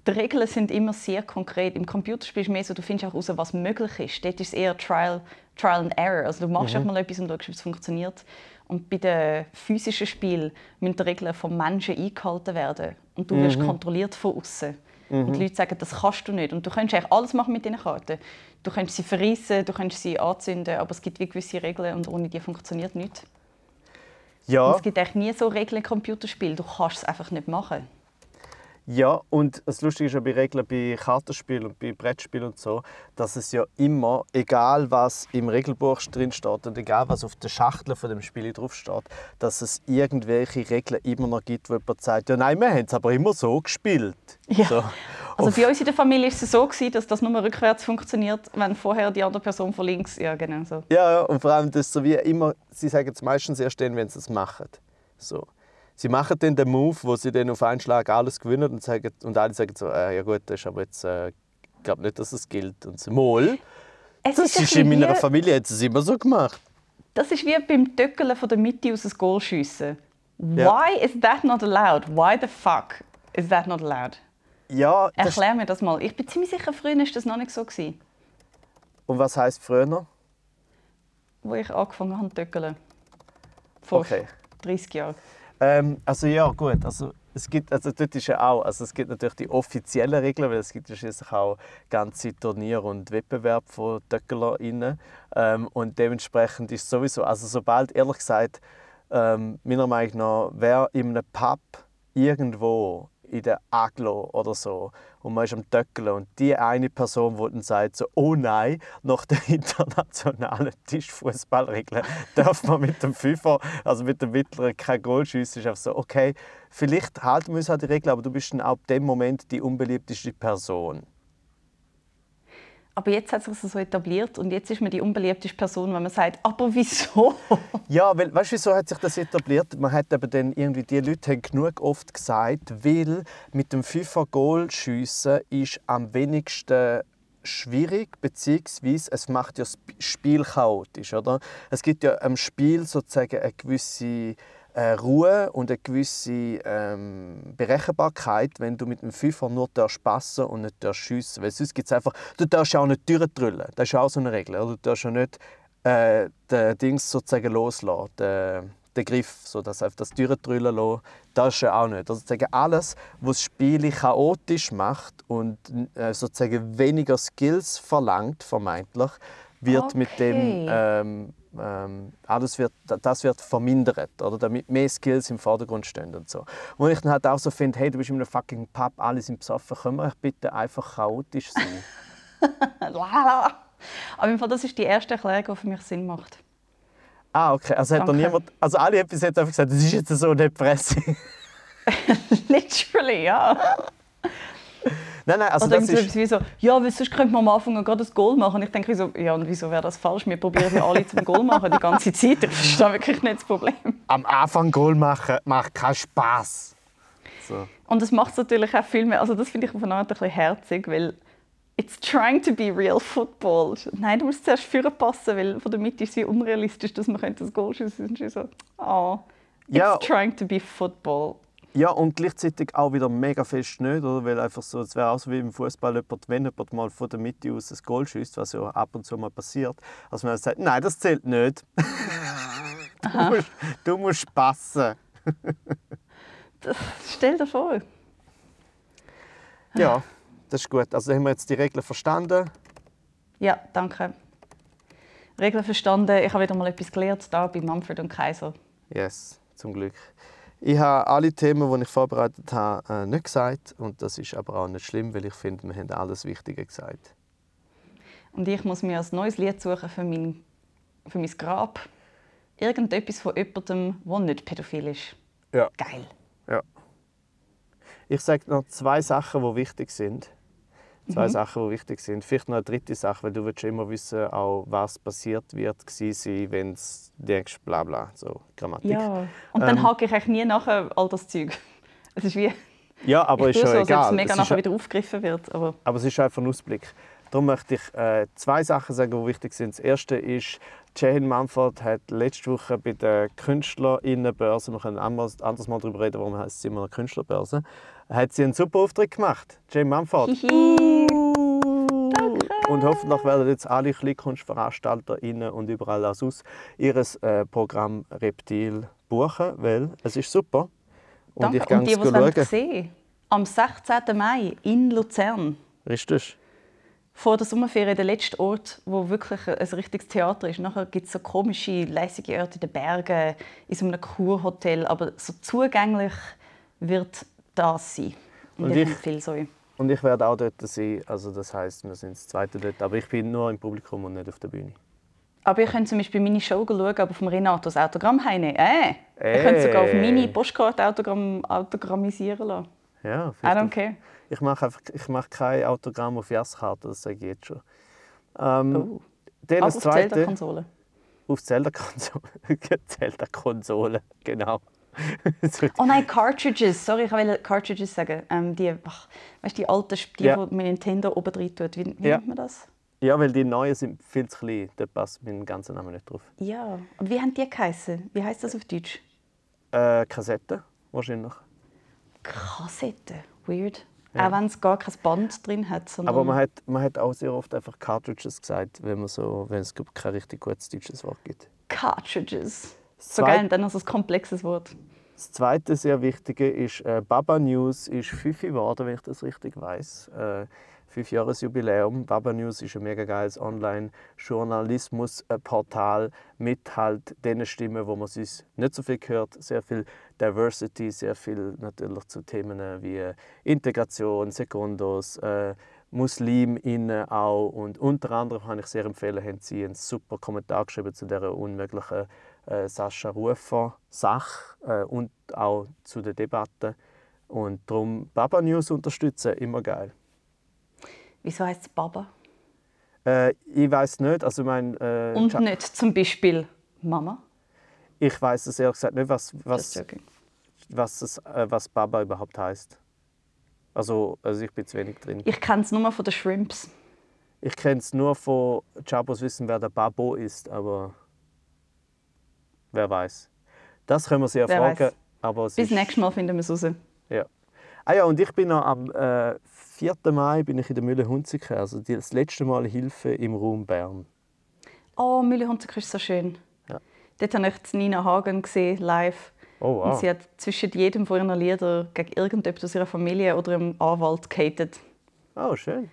die Regeln sind immer sehr konkret. Im Computerspiel ist es mehr so, du findest auch heraus, was möglich ist. Dort ist es eher Trial, Trial and Error. Also du machst Mhm. auch mal etwas und schaust, ob es funktioniert. Und bei den physischen Spielen müssen die Regeln vom Menschen eingehalten werden. Und du Mhm. wirst kontrolliert von außen. Und die Leute sagen, das kannst du nicht. Und du kannst eigentlich alles machen mit diesen Karten. Du kannst sie verreissen, du kannst sie anzünden, aber es gibt wie gewisse Regeln und ohne die funktioniert nichts. Und Ja, es gibt eigentlich nie so Regeln im Computerspiel. Du kannst es einfach nicht machen. Ja, und das Lustige ist ja bei Regeln bei Kartenspielen und bei Brettspielen und so, dass es ja immer, egal was im Regelbuch drin steht und egal was auf der Schachtel von dem Spiel drauf steht, dass es irgendwelche Regeln immer noch gibt, wo jemand sagt, ja nein, wir haben es aber immer so gespielt. Ja. So. Also bei uns in der Familie ist es so, gewesen, dass das nur rückwärts funktioniert, wenn vorher die andere Person von links. Ja, genau so. Ja, ja, und vor allem das so wie immer, sie sagen es meistens erst dann, wenn sie es machen. So. Sie machen dann den Move, wo sie dann auf einen Schlag alles gewinnen und, sagen, und alle sagen so, äh, ja gut, das ist aber jetzt, äh, ich glaube nicht, dass es gilt. Und sie, Mol, Es das ein ist in meiner Familie hat es immer so gemacht. Das ist wie beim Töckeln von der Mitte aus das Goal schiessen. Ja. Why is that not allowed? Why the fuck is that not allowed? Ja, das, Erklär mir das mal. Ich bin ziemlich sicher, früher war das noch nicht so. Gewesen, und was heißt früher? wo ich angefangen habe zu töckeln. Vor Okay. 30 Jahren. Ähm, also ja, gut. Also, es gibt, also dort ist ja auch, also es gibt natürlich die offiziellen Regeln, weil es gibt schließlich auch ganze Turniere und Wettbewerbe von TöcklerInnen. Ähm, und dementsprechend ist sowieso, also sobald, ehrlich gesagt, ähm, meiner Meinung nach, wer in einem Pub irgendwo in der Aglo oder so und man ist am Töckeln und die eine Person, die dann sagt so, oh nein, nach den internationalen Tischfußballregeln darf man mit dem Fünfer, also mit dem Mittleren kein Goal schiessen, ist einfach so, okay, vielleicht halten wir uns an die Regeln, aber du bist dann ab dem Moment die unbeliebteste Person. Aber jetzt hat sich das so etabliert und jetzt ist man die unbeliebteste Person, wenn man sagt, aber wieso? Ja, weil, weißt du, wieso hat sich das etabliert? Man hat eben dann irgendwie, die Leute haben genug oft gesagt, weil mit dem FIFA-Goal schiessen ist am wenigsten schwierig, beziehungsweise es macht ja das Spiel chaotisch, oder? Es gibt ja am Spiel sozusagen eine gewisse Ruhe und eine gewisse ähm, Berechenbarkeit, wenn du mit dem FIFA nur darfst passen und nicht schiessen. Weil sonst gibt's einfach, du darfst ja auch nicht durchdrüllen. Das ist auch so eine Regel. Oder? Du darfst ja nicht äh, den Dings sozusagen loslassen, den, den Griff, so dass einfach das durchdrüllen lassen, das ist ja auch nicht. Also sozusagen alles, was das Spiel chaotisch macht und äh, sozusagen weniger Skills verlangt, vermeintlich, wird mit dem Okay. Ähm, ähm, alles wird, das wird vermindert, oder? damit mehr Skills im Vordergrund stehen und so. Wo ich dann halt auch so finde, hey, du bist in einem fucking Pub, alle sind besoffen, können wir bitte einfach chaotisch sein? Aber im Fall, das ist die erste Erklärung, die für mich Sinn macht. ah, okay, also hat niemand, also alle haben bis jetzt einfach gesagt, das ist jetzt so nicht Presse. Literally, ja. Nein, nein, also Oder das ist... wie so, ja, weil sonst könnte man am Anfang gerade ein Goal machen. Und ich denke so, ja, und wieso wäre das falsch? Wir probieren ja alle zum Goal machen, die ganze Zeit. Ich verstehe wirklich nicht das Problem. Am Anfang Goal machen macht keinen Spaß. So. Und das macht es natürlich auch viel mehr, also das finde ich auf eine Art ein bisschen herzig, weil it's trying to be real football. Nein, du musst zuerst führen passen, weil von der Mitte ist es wie unrealistisch, dass man das Goal schiessen könnte. so, oh, it's Ja. trying to be football. Ja, und gleichzeitig auch wieder mega fest nicht, oder? Weil einfach so, es wäre auch so wie im Fußball, jemand, wenn jemand mal von der Mitte aus ein Goal schießt, was ja ab und zu mal passiert, dass man dann sagt, nein, das zählt nicht. du, musst, du musst passen. Das, stell dir vor. Ja, das ist gut. Also haben wir jetzt die Regeln verstanden. Ja, danke. Regeln verstanden. Ich habe wieder mal etwas gelernt da bei Manfred und Kaiser. Yes, zum Glück. Ich habe alle Themen, die ich vorbereitet habe, äh, nicht gesagt. Und das ist aber auch nicht schlimm, weil ich finde, wir haben alles Wichtige gesagt. Und ich muss mir ein neues Lied suchen für mein, für mein Grab. Irgendetwas von jemandem, der nicht pädophil ist. Ja. Geil. Ja. Ich sage noch zwei Sachen, die wichtig sind. Zwei Sachen, die wichtig sind. Vielleicht noch eine dritte Sache, weil du willst immer wissen, auch was passiert wird sein, wenn du denkst, bla bla, so Grammatik. Ja. Und dann Ähm, hake ich eigentlich nie nachher all das Zeug. Es ist wie, Ja, aber ich ist schon so, als ob es egal. mega Es nachher wieder aufgegriffen wird. Aber aber es ist einfach ein Ausblick. Darum möchte ich äh, zwei Sachen sagen, die wichtig sind. Das erste ist, Jane Mumford hat letzte Woche bei der Künstlerinnenbörse, wir können anders, anders mal darüber reden, warum heißt sie immer eine Künstlerbörse, hat sie einen super Auftritt gemacht. Jane Mumford. Hihi. Und hoffentlich werden jetzt alle KleinkunstveranstalterInnen und überall auch sonst ihr äh, Programm Reptil buchen, weil es ist super. Und Danke. ich gehe Und die, es sehen am 16. Mai in Luzern. Richtig. Vor der Sommerferien der letzte Ort, wo wirklich ein richtiges Theater ist. Nachher gibt es so komische, lässige Orte in den Bergen, in so einem Kurhotel. Aber so zugänglich wird das sein. Und, Und ich empfehle euch. Und ich werde auch dort sein. Also das heißt, wir sind das zweite dort. Aber ich bin nur im Publikum und nicht auf der Bühne. Aber ihr könnt zum Beispiel meine Show schauen, aber vom Renato das Autogramm heimnehmen. Äh, Ihr Äh. könnt sogar auf meine Postkarte Autogramm autogrammisieren lassen. Ja, I don't care. Ich mache einfach, ich mache kein Autogramm auf Jazzkarte, das sage ich jetzt schon. Ähm, Oh. Dann Aber das auf zweite. Zelda-Konsole. Auf Zelda-Konsole. Zelda-Konsole, genau. Oh nein, Cartridges. Sorry, ich wollte Cartridges sagen. Ähm, die, ach, weißt, du, die alten, Sp- die, Ja. die man Nintendo oben drin tut. Wie, wie Ja. nennt man das? Ja, weil die neuen sind viel zu klein. Da passt mein ganzer Name nicht drauf. Ja. Und wie haben die geheißen? Wie heißt das auf Deutsch? Äh, Kassette wahrscheinlich. Kassette. Weird. Auch wenn es gar kein Band drin hat. Aber man hat, man hat auch sehr oft einfach Cartridges gesagt, wenn, man so, wenn es kein richtig gutes deutsches Wort gibt. Cartridges. So geil, und dann noch so ein komplexes Wort. Das zweite sehr wichtige ist, äh, Baba News ist fünf geworden, wenn ich das richtig weiß. Äh, fünf Jahresjubiläum. Baba News ist ein mega geiles Online-Journalismus-Portal mit halt den Stimmen, wo man sonst nicht so viel hört. Sehr viel Diversity, sehr viel natürlich zu Themen wie äh, Integration, Sekundos, äh, MuslimInnen auch. Und unter anderem kann ich sehr empfehlen, haben sie einen super Kommentar geschrieben zu dieser unmöglichen äh, Sascha Rufer Sache äh, und auch zu der Debatte. Und darum Baba News unterstützen, immer geil. Wieso heißt es Baba? Äh, ich weiß nicht, also ich meine, äh, Und Cha- nicht zum Beispiel Mama? ich weiß es ehrlich gesagt nicht, was, was, was, es, äh, was Baba überhaupt heißt. Also, also ich bin zu wenig drin. Ich kenne es nur von den Shrimps. Ich kenne es nur von Chabos wissen, wer der Babo ist, aber wer weiß. Das können wir sie ja Wer fragen. weiß. Aber Bis ist, nächstes Mal finden wir es raus. Ja. Ah ja, und ich bin noch am äh, 4. Mai bin ich in der Mühle Hunziken, also das letzte Mal Hilfe im Raum Bern. Oh, Müllehunzig ist so schön. Ja. Dort habe ich Nina Hagen gesehen, live. Oh Und wow. sie hat zwischen jedem von ihren Liedern gegen irgendjemand aus ihrer Familie oder ihrem Anwalt gehatet. Oh, schön.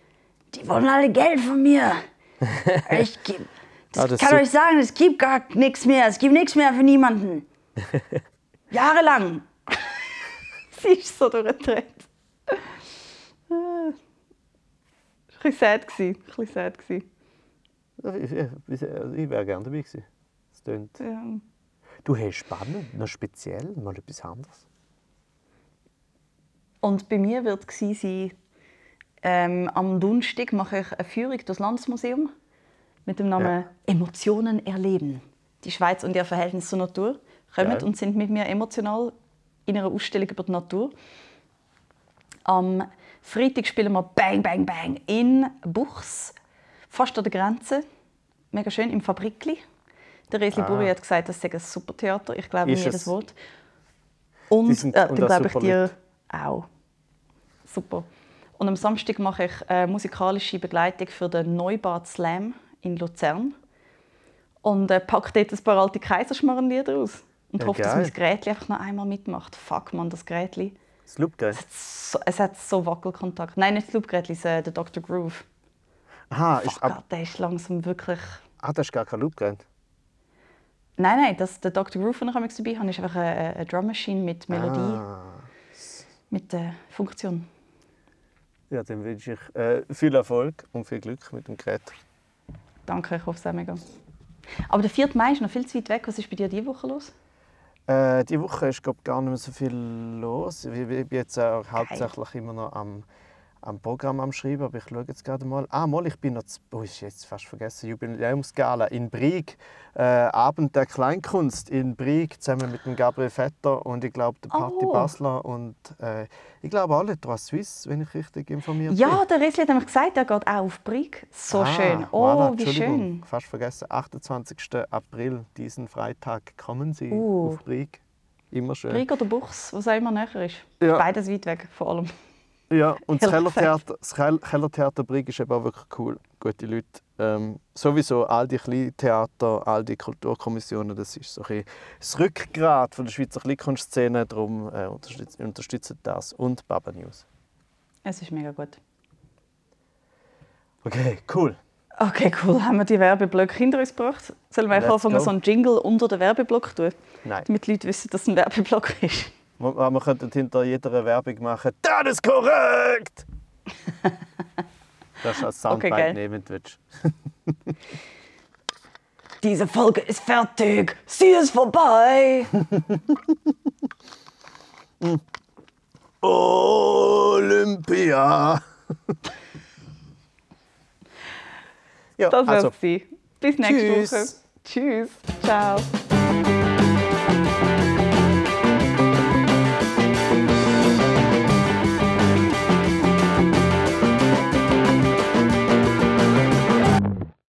Die wollen alle Geld von mir. Ich geb, das Ah, das kann euch sagen, es gibt gar nichts mehr. Es gibt nichts mehr für niemanden. Jahrelang. Sie ist so durchgedreht. Ein bisschen sad. gewesen, Ein bisschen sad. gewesen. Ich, ich, ich wäre gerne dabei gewesen. Das tönt. Ja. Du hast spannend, noch speziell, mal etwas anderes. Und bei mir wird es sein, Ähm, am Donnerstag mache ich eine Führung durchs Landesmuseum mit dem Namen Ja. Emotionen erleben. Die Schweiz und ihr Verhältnis zur Natur kommen Geil. und sind mit mir emotional in einer Ausstellung über die Natur. Am Freitag spielen wir Bang Bang Bang in Buchs, fast an der Grenze. Mega schön, im Fabrikli. Der Resli Ah. Buri hat gesagt, das sei ein super Theater. Ich glaube Ist jedes es? Wort. Und, sind- äh, und dann glaube ich dir auch. Super. Und am Samstag mache ich eine musikalische Begleitung für den Neubad Slam in Luzern. Und äh, packe dort ein paar alte Kaiserschmarrenlieder aus. Und Ja, hoffe, dass geil. mein Gerät einfach noch einmal mitmacht. Fuck, man, das Gerät. Das Loopgerät. So, es hat so Wackelkontakt. Nein, nicht das Loopgerät, äh, der Dr. Groove. Aha, ist, Fuck, ab, der ist langsam wirklich... ah, das ist gar kein Loopgerät. Nein, nein, das, der Dr. Groove, den ich manchmal dabei habe, ist einfach eine, eine Drum Machine mit Melodie, Ah. mit der Funktion. Ja, dann wünsche ich äh, viel Erfolg und viel Glück mit dem Gerät. Danke, ich hoffe es auch mega. Aber der 4. Mai ist noch viel zu weit weg. Was ist bei dir diese Woche los? Äh, die Woche ist glaub, gar nicht mehr so viel los. Ich ich bin jetzt äh, hauptsächlich immer noch am, am Programm am Schreiben, aber ich schaue jetzt gerade mal. Ah, mal, ich bin noch zu, oh, ist jetzt fast vergessen, Jubiläumsgala in Brieg. Äh, Abend der Kleinkunst in Brieg, zusammen mit dem Gabriel Vetter und ich glaube der Patti Oh. Basler und äh, ich glaube alle Trois Suisse, wenn ich richtig informiert Ja, bin. der Resli hat nämlich gesagt, er geht auch auf Brig. So Ah, schön. Oh, voilà, wie schön. Fast vergessen. 28. April, diesen Freitag, kommen Sie Uh. auf Brieg. Immer schön. Brig oder Buchs, was auch immer näher ist. Ja. Beides weit weg, vor allem. Ja, und das Kellertheater, das Kel- Kellertheater Brig ist eben auch wirklich cool. Gute Leute. Ähm, sowieso all die Kleintheater, all die Kulturkommissionen, das ist so ein das Rückgrat von der Schweizer Kleinkunstszene. Darum äh, unterstützt, unterstützt das und Baba News. Es ist mega gut. Okay, cool. Okay, cool. Haben wir die Werbeblöcke hinter uns gebracht? Sollen wir go. so einen Jingle unter den Werbeblock tun? Nein. Damit die Leute wissen, dass es ein Werbeblock ist. Wir, wir könnten hinter jeder Werbung machen. Das ist korrekt! das ist als Soundbite Okay, nehmen willst. Diese Folge ist fertig. Sie ist vorbei. Olympia! ja, Das also, war's. Bis nächste tschüss. Woche. Tschüss. Ciao.